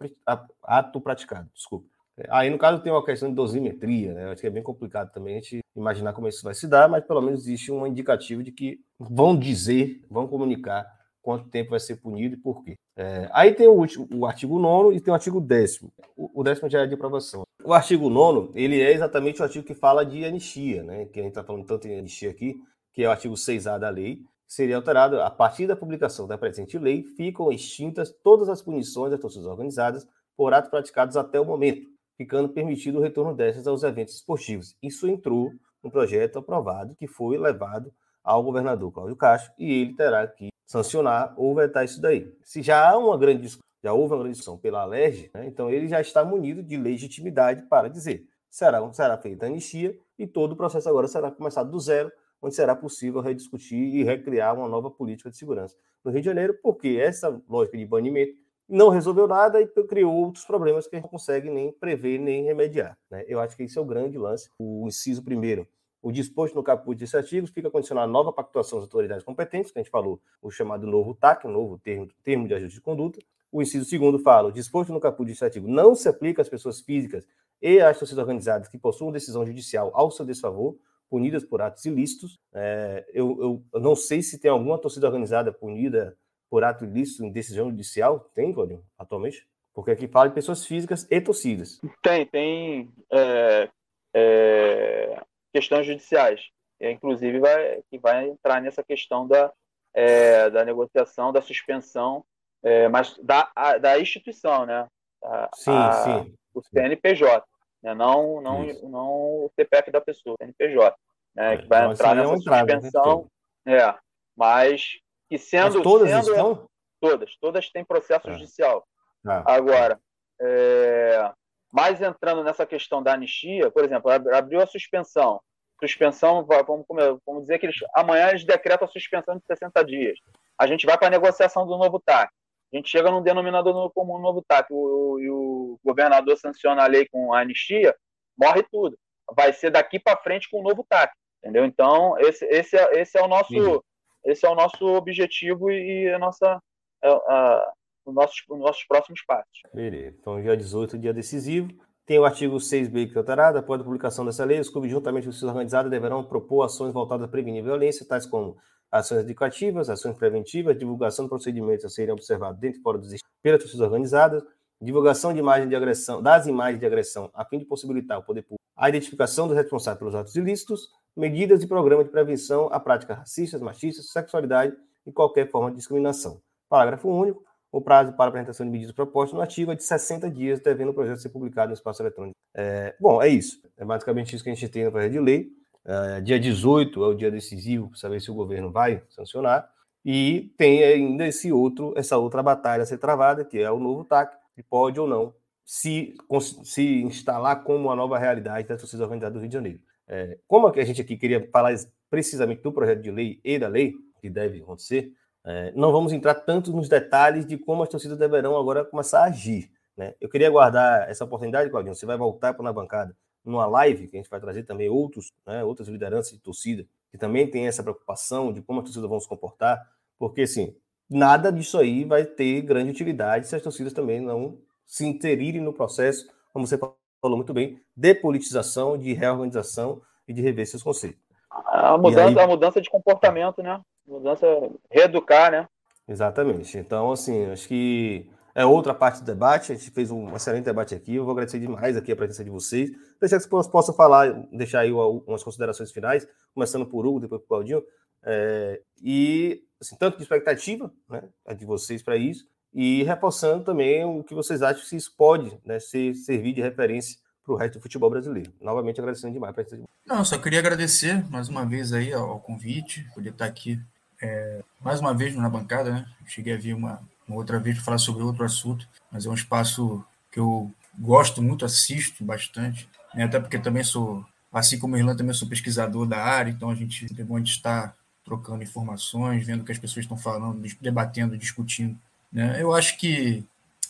ato praticado. Desculpa. Aí, no caso, tem uma questão de dosimetria, né? Acho que é bem complicado também a gente imaginar como isso vai se dar, mas pelo menos existe um indicativo de que vão dizer, vão comunicar quanto tempo vai ser punido e por quê. É, aí tem o, último, o artigo 9 e tem o artigo 10. O, o décimo já é de aprovação. O artigo 9 ele é exatamente o artigo que fala de anistia, né? Que a gente está falando tanto em anistia aqui, que é o artigo 6A da lei, seria alterado a partir da publicação da presente lei, ficam extintas todas as punições das torcidas organizadas por atos praticados até o momento, ficando permitido o retorno dessas aos eventos esportivos. Isso entrou no projeto aprovado que foi levado ao governador Cláudio Castro e ele terá que sancionar ou vetar isso daí. Se já há uma grande já houve uma grande discussão pela LERJ, né, então ele já está munido de legitimidade para dizer será, será feita a anistia e todo o processo agora será começado do zero, onde será possível rediscutir e recriar uma nova política de segurança no Rio de Janeiro, porque essa lógica de banimento não resolveu nada e criou outros problemas que a gente não consegue nem prever nem remediar. Né? Eu acho que esse é o grande lance. O inciso primeiro, o disposto no caput desse artigo fica condicionado à nova pactuação das autoridades competentes, que a gente falou, o chamado novo TAC, novo termo, termo de ajuste de conduta. O inciso segundo fala, o disposto no caput desse artigo não se aplica às pessoas físicas e às torcidas organizadas que possuam decisão judicial ao seu desfavor, punidas por atos ilícitos. É, eu, eu, não sei se tem alguma torcida organizada punida por ato ilícito em decisão judicial. Tem, Claudio, atualmente? Porque aqui fala de pessoas físicas e torcidas. Tem, tem é, é, questões judiciais. inclusive, vai, que vai entrar nessa questão da, é, da negociação, da suspensão, é, mas da, a, da instituição, né? A, sim, a, sim. O CNPJ né? não, não, não o CPF da pessoa, o CNPJ, né? É, que vai então, entrar nessa suspensão. É, mas que sendo. Mas todas sendo, estão? Todas, todas têm processo é. judicial. Ah. Agora, é, mais entrando nessa questão da anistia, por exemplo, abriu a suspensão. Suspensão, vamos, vamos dizer que eles, amanhã eles decretam a suspensão de 60 dias. A gente vai para a negociação do novo TAC. A gente chega num denominador comum novo TAC o, e o governador sanciona a lei com a anistia, morre tudo. Vai ser daqui para frente com o novo TAC, entendeu? Então, esse, esse, é, esse, é, o nosso, esse é o nosso objetivo e a nossa, a, a, os, nossos, os nossos próximos passos. Beleza. Então, dia 18, dia decisivo. Tem o artigo 6b que é alterado. Após a publicação dessa lei, os clubes, juntamente com os organizados, deverão propor ações voltadas a prevenir violência, tais como ações educativas, ações preventivas, divulgação de procedimentos a serem observados dentro e fora dos pelas torcidas organizadas, divulgação de imagem de agressão, das imagens de agressão, a fim de possibilitar o poder público a identificação dos responsáveis pelos atos ilícitos, medidas e programas de prevenção à prática racistas, machistas, sexualidade e qualquer forma de discriminação. Parágrafo único. O prazo para apresentação de medidas propostas no artigo é de 60 dias, devendo o projeto ser publicado no espaço eletrônico. É, bom, é isso. É basicamente isso que a gente tem no projeto de lei. É, dia 18 é o dia decisivo para saber se o governo vai sancionar. E tem ainda esse outro, essa outra batalha a ser travada, que é o novo TAC, que pode ou não se, se instalar como uma nova realidade da torcida organizada do Rio de Janeiro. É, como a gente aqui queria falar precisamente do projeto de lei e da lei, que deve acontecer, é, não vamos entrar tanto nos detalhes de como as torcidas deverão agora começar a agir. Né? Eu queria guardar essa oportunidade, Claudinho. Você vai voltar para na bancada numa live que a gente vai trazer também outros, né, outras lideranças de torcida que também tem essa preocupação de como as torcidas vão se comportar, porque assim nada disso aí vai ter grande utilidade se as torcidas também não se inserirem no processo, como você falou muito bem, de politização, de reorganização e de rever seus conceitos. A mudança, aí... a mudança de comportamento, né? Mudança, reeducar, né? Exatamente. Então, assim, acho que é outra parte do debate. A gente fez um excelente debate aqui. Eu vou agradecer demais aqui a presença de vocês. Deixar que vocês possam falar, deixar aí umas considerações finais, começando por Hugo, depois por Claudinho. É, e, assim, tanto de expectativa né, de vocês para isso, e reforçando também o que vocês acham que isso pode né, ser, servir de referência para o resto do futebol brasileiro. Novamente agradecendo demais para Não, só queria agradecer mais uma vez aí ao convite, poder estar aqui é, mais uma vez na bancada, né? Cheguei a vir uma, uma outra vez para falar sobre outro assunto, mas é um espaço que eu gosto muito, assisto bastante, né? até porque também sou, assim como o Irlanda, também sou pesquisador da área, então a gente é bom de estar trocando informações, vendo o que as pessoas estão falando, debatendo, discutindo né? Eu acho que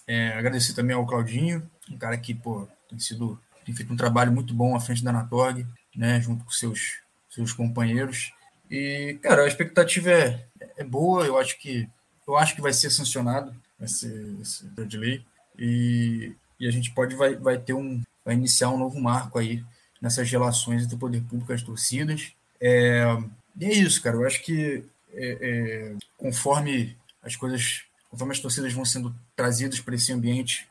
é, agradecer também ao Claudinho, um cara que pô, tem sido tem feito um trabalho muito bom à frente da Anatorg, né, junto com seus seus companheiros. E cara, a expectativa é, é boa. Eu acho que eu acho que vai ser sancionado esse, esse de lei e, e a gente pode vai, vai ter um vai iniciar um novo marco aí nessas relações entre o poder público e as torcidas. É, e é isso, cara. Eu acho que é, é, conforme as coisas conforme as torcidas vão sendo trazidas para esse ambiente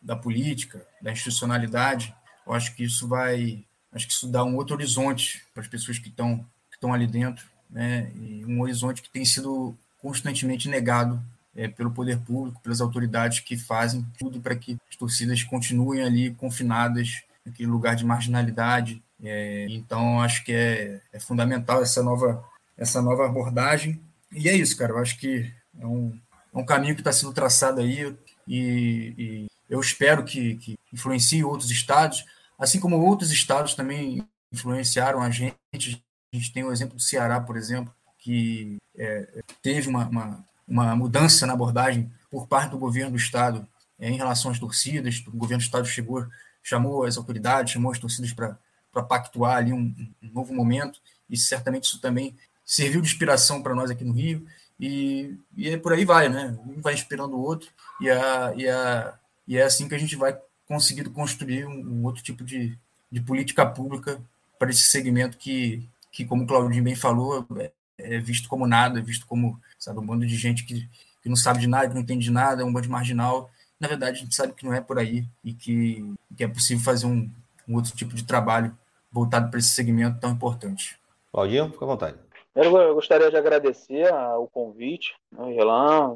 da política, da institucionalidade, eu acho que isso vai, acho que isso dá um outro horizonte para as pessoas que estão que estão ali dentro, né? E um horizonte que tem sido constantemente negado é, pelo poder público, pelas autoridades que fazem tudo para que as torcidas continuem ali confinadas naquele lugar de marginalidade. É, então, acho que é, é fundamental essa nova essa nova abordagem. E é isso, cara. Eu acho que é um, é um caminho que está sendo traçado aí e, e eu espero que, que, influencie outros estados, assim como outros estados também influenciaram a gente. A gente tem o exemplo do Ceará, por exemplo, que é, teve uma, uma, uma, mudança na abordagem por parte do governo do estado é, em relação às torcidas. O governo do estado chegou, chamou as autoridades, chamou as torcidas para pactuar ali um, um novo momento e certamente isso também serviu de inspiração para nós aqui no Rio. E, e é por aí vai, né? Um vai inspirando o outro, e, a, e, a, e é assim que a gente vai conseguindo construir um, um outro tipo de, de política pública para esse segmento que, que, como o Claudinho bem falou, é, é visto como nada, é visto como sabe, um bando de gente que, que não sabe de nada, que não entende de nada, é um bando de marginal. Na verdade, a gente sabe que não é por aí e que, que é possível fazer um, um outro tipo de trabalho voltado para esse segmento tão importante. Claudinho, fica à vontade. Eu gostaria de agradecer o convite, né,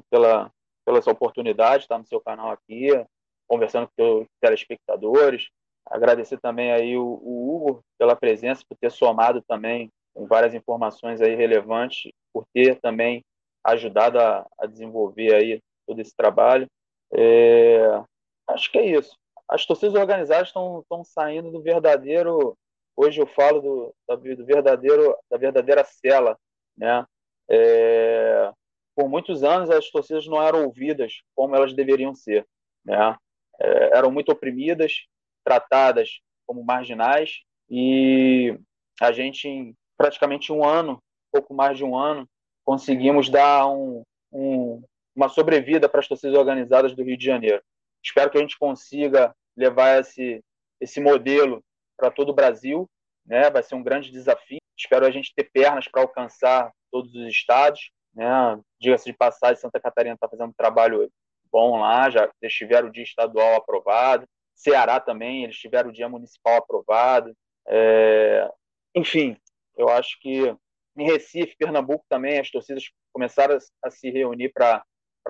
pela, pela essa oportunidade de estar no seu canal aqui, conversando com os telespectadores. Agradecer também aí o, o, Hugo pela presença, por ter somado também com várias informações aí relevantes, por ter também ajudado a, a desenvolver aí todo esse trabalho. É, acho que é isso. As torcidas organizadas estão saindo do verdadeiro Hoje eu falo do, do verdadeiro, da verdadeira cela, né? É, por muitos anos as torcidas não eram ouvidas como elas deveriam ser, né? É, eram muito oprimidas, tratadas como marginais e a gente em praticamente um ano, pouco mais de um ano, conseguimos dar um, um, uma sobrevida para as torcidas organizadas do Rio de Janeiro. Espero que a gente consiga levar esse, esse modelo para todo o Brasil, né? Vai ser um grande desafio. Espero a gente ter pernas para alcançar todos os estados, né? Diga-se de passagem, Santa Catarina está fazendo um trabalho bom lá, já tiveram o dia estadual aprovado. Ceará também, eles tiveram o dia municipal aprovado. É... Enfim, eu acho que em Recife, Pernambuco também, as torcidas começaram a se reunir para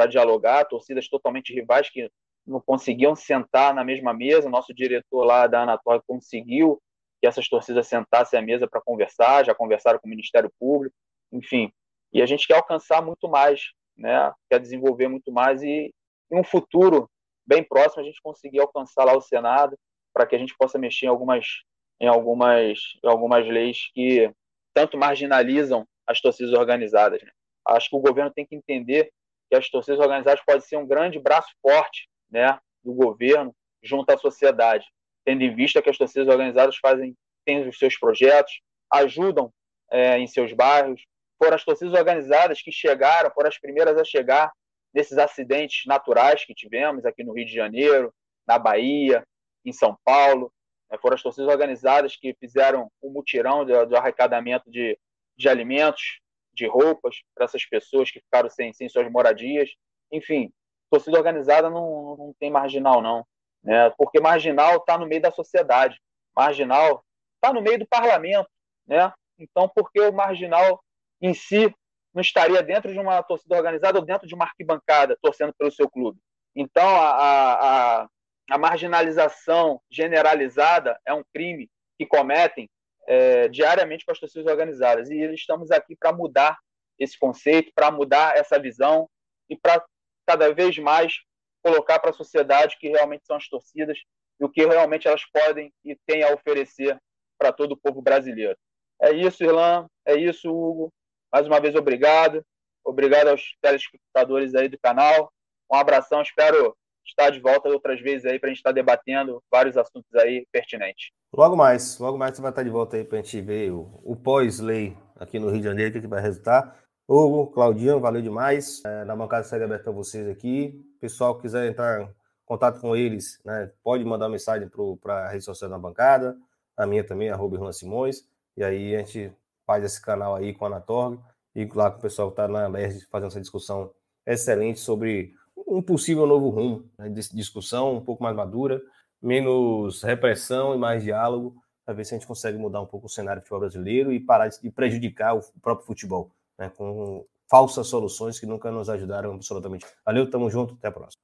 dialogar, torcidas totalmente rivais que não conseguiam sentar na mesma mesa. Nosso diretor lá da Anatólia conseguiu que essas torcidas sentassem à mesa para conversar, já conversaram com o Ministério Público, enfim. E a gente quer alcançar muito mais, né? quer desenvolver muito mais e em um futuro bem próximo a gente conseguir alcançar lá o Senado para que a gente possa mexer em algumas, em algumas, em algumas leis que tanto marginalizam as torcidas organizadas. Né? Acho que o governo tem que entender que as torcidas organizadas podem ser um grande braço forte né, do governo junto à sociedade, tendo em vista que as torcidas organizadas fazem têm os seus projetos, ajudam é, em seus bairros. Foram as torcidas organizadas que chegaram, foram as primeiras a chegar nesses acidentes naturais que tivemos aqui no Rio de Janeiro, na Bahia, em São Paulo. É, foram as torcidas organizadas que fizeram o um mutirão de arrecadamento de, de alimentos, de roupas para essas pessoas que ficaram sem, sem suas moradias. Enfim, torcida organizada não, não tem marginal, não. Né? Porque marginal está no meio da sociedade. Marginal está no meio do parlamento. Né? Então, por que o marginal em si não estaria dentro de uma torcida organizada ou dentro de uma arquibancada torcendo pelo seu clube? Então, a, a, a marginalização generalizada é um crime que cometem é, diariamente com as torcidas organizadas. E estamos aqui para mudar esse conceito, para mudar essa visão e para cada vez mais colocar para a sociedade que realmente são as torcidas e o que realmente elas podem e têm a oferecer para todo o povo brasileiro. É isso, Irlan, é isso, Hugo. Mais uma vez, obrigado. Obrigado aos telespectadores aí do canal. Um abração, espero estar de volta outras vezes aí para a gente estar debatendo vários assuntos aí pertinentes. Logo mais, logo mais você vai estar de volta aí para a gente ver o, o pós-lei aqui no Rio de Janeiro, o que, que vai resultar. Hugo, Claudinho, valeu demais. É, na bancada segue aberta para vocês aqui. Pessoal quiser entrar em contato com eles, né, pode mandar mensagem para a rede social da bancada, a minha também, arroba Irlan Simões, e aí a gente faz esse canal aí com a Anatorg e lá com o pessoal que está na BR fazendo essa discussão excelente sobre um possível novo rumo né, de discussão um pouco mais madura, menos repressão e mais diálogo, para ver se a gente consegue mudar um pouco o cenário do futebol brasileiro e parar de prejudicar o próprio futebol né, com falsas soluções que nunca nos ajudaram absolutamente. Valeu, tamo junto, até a próxima.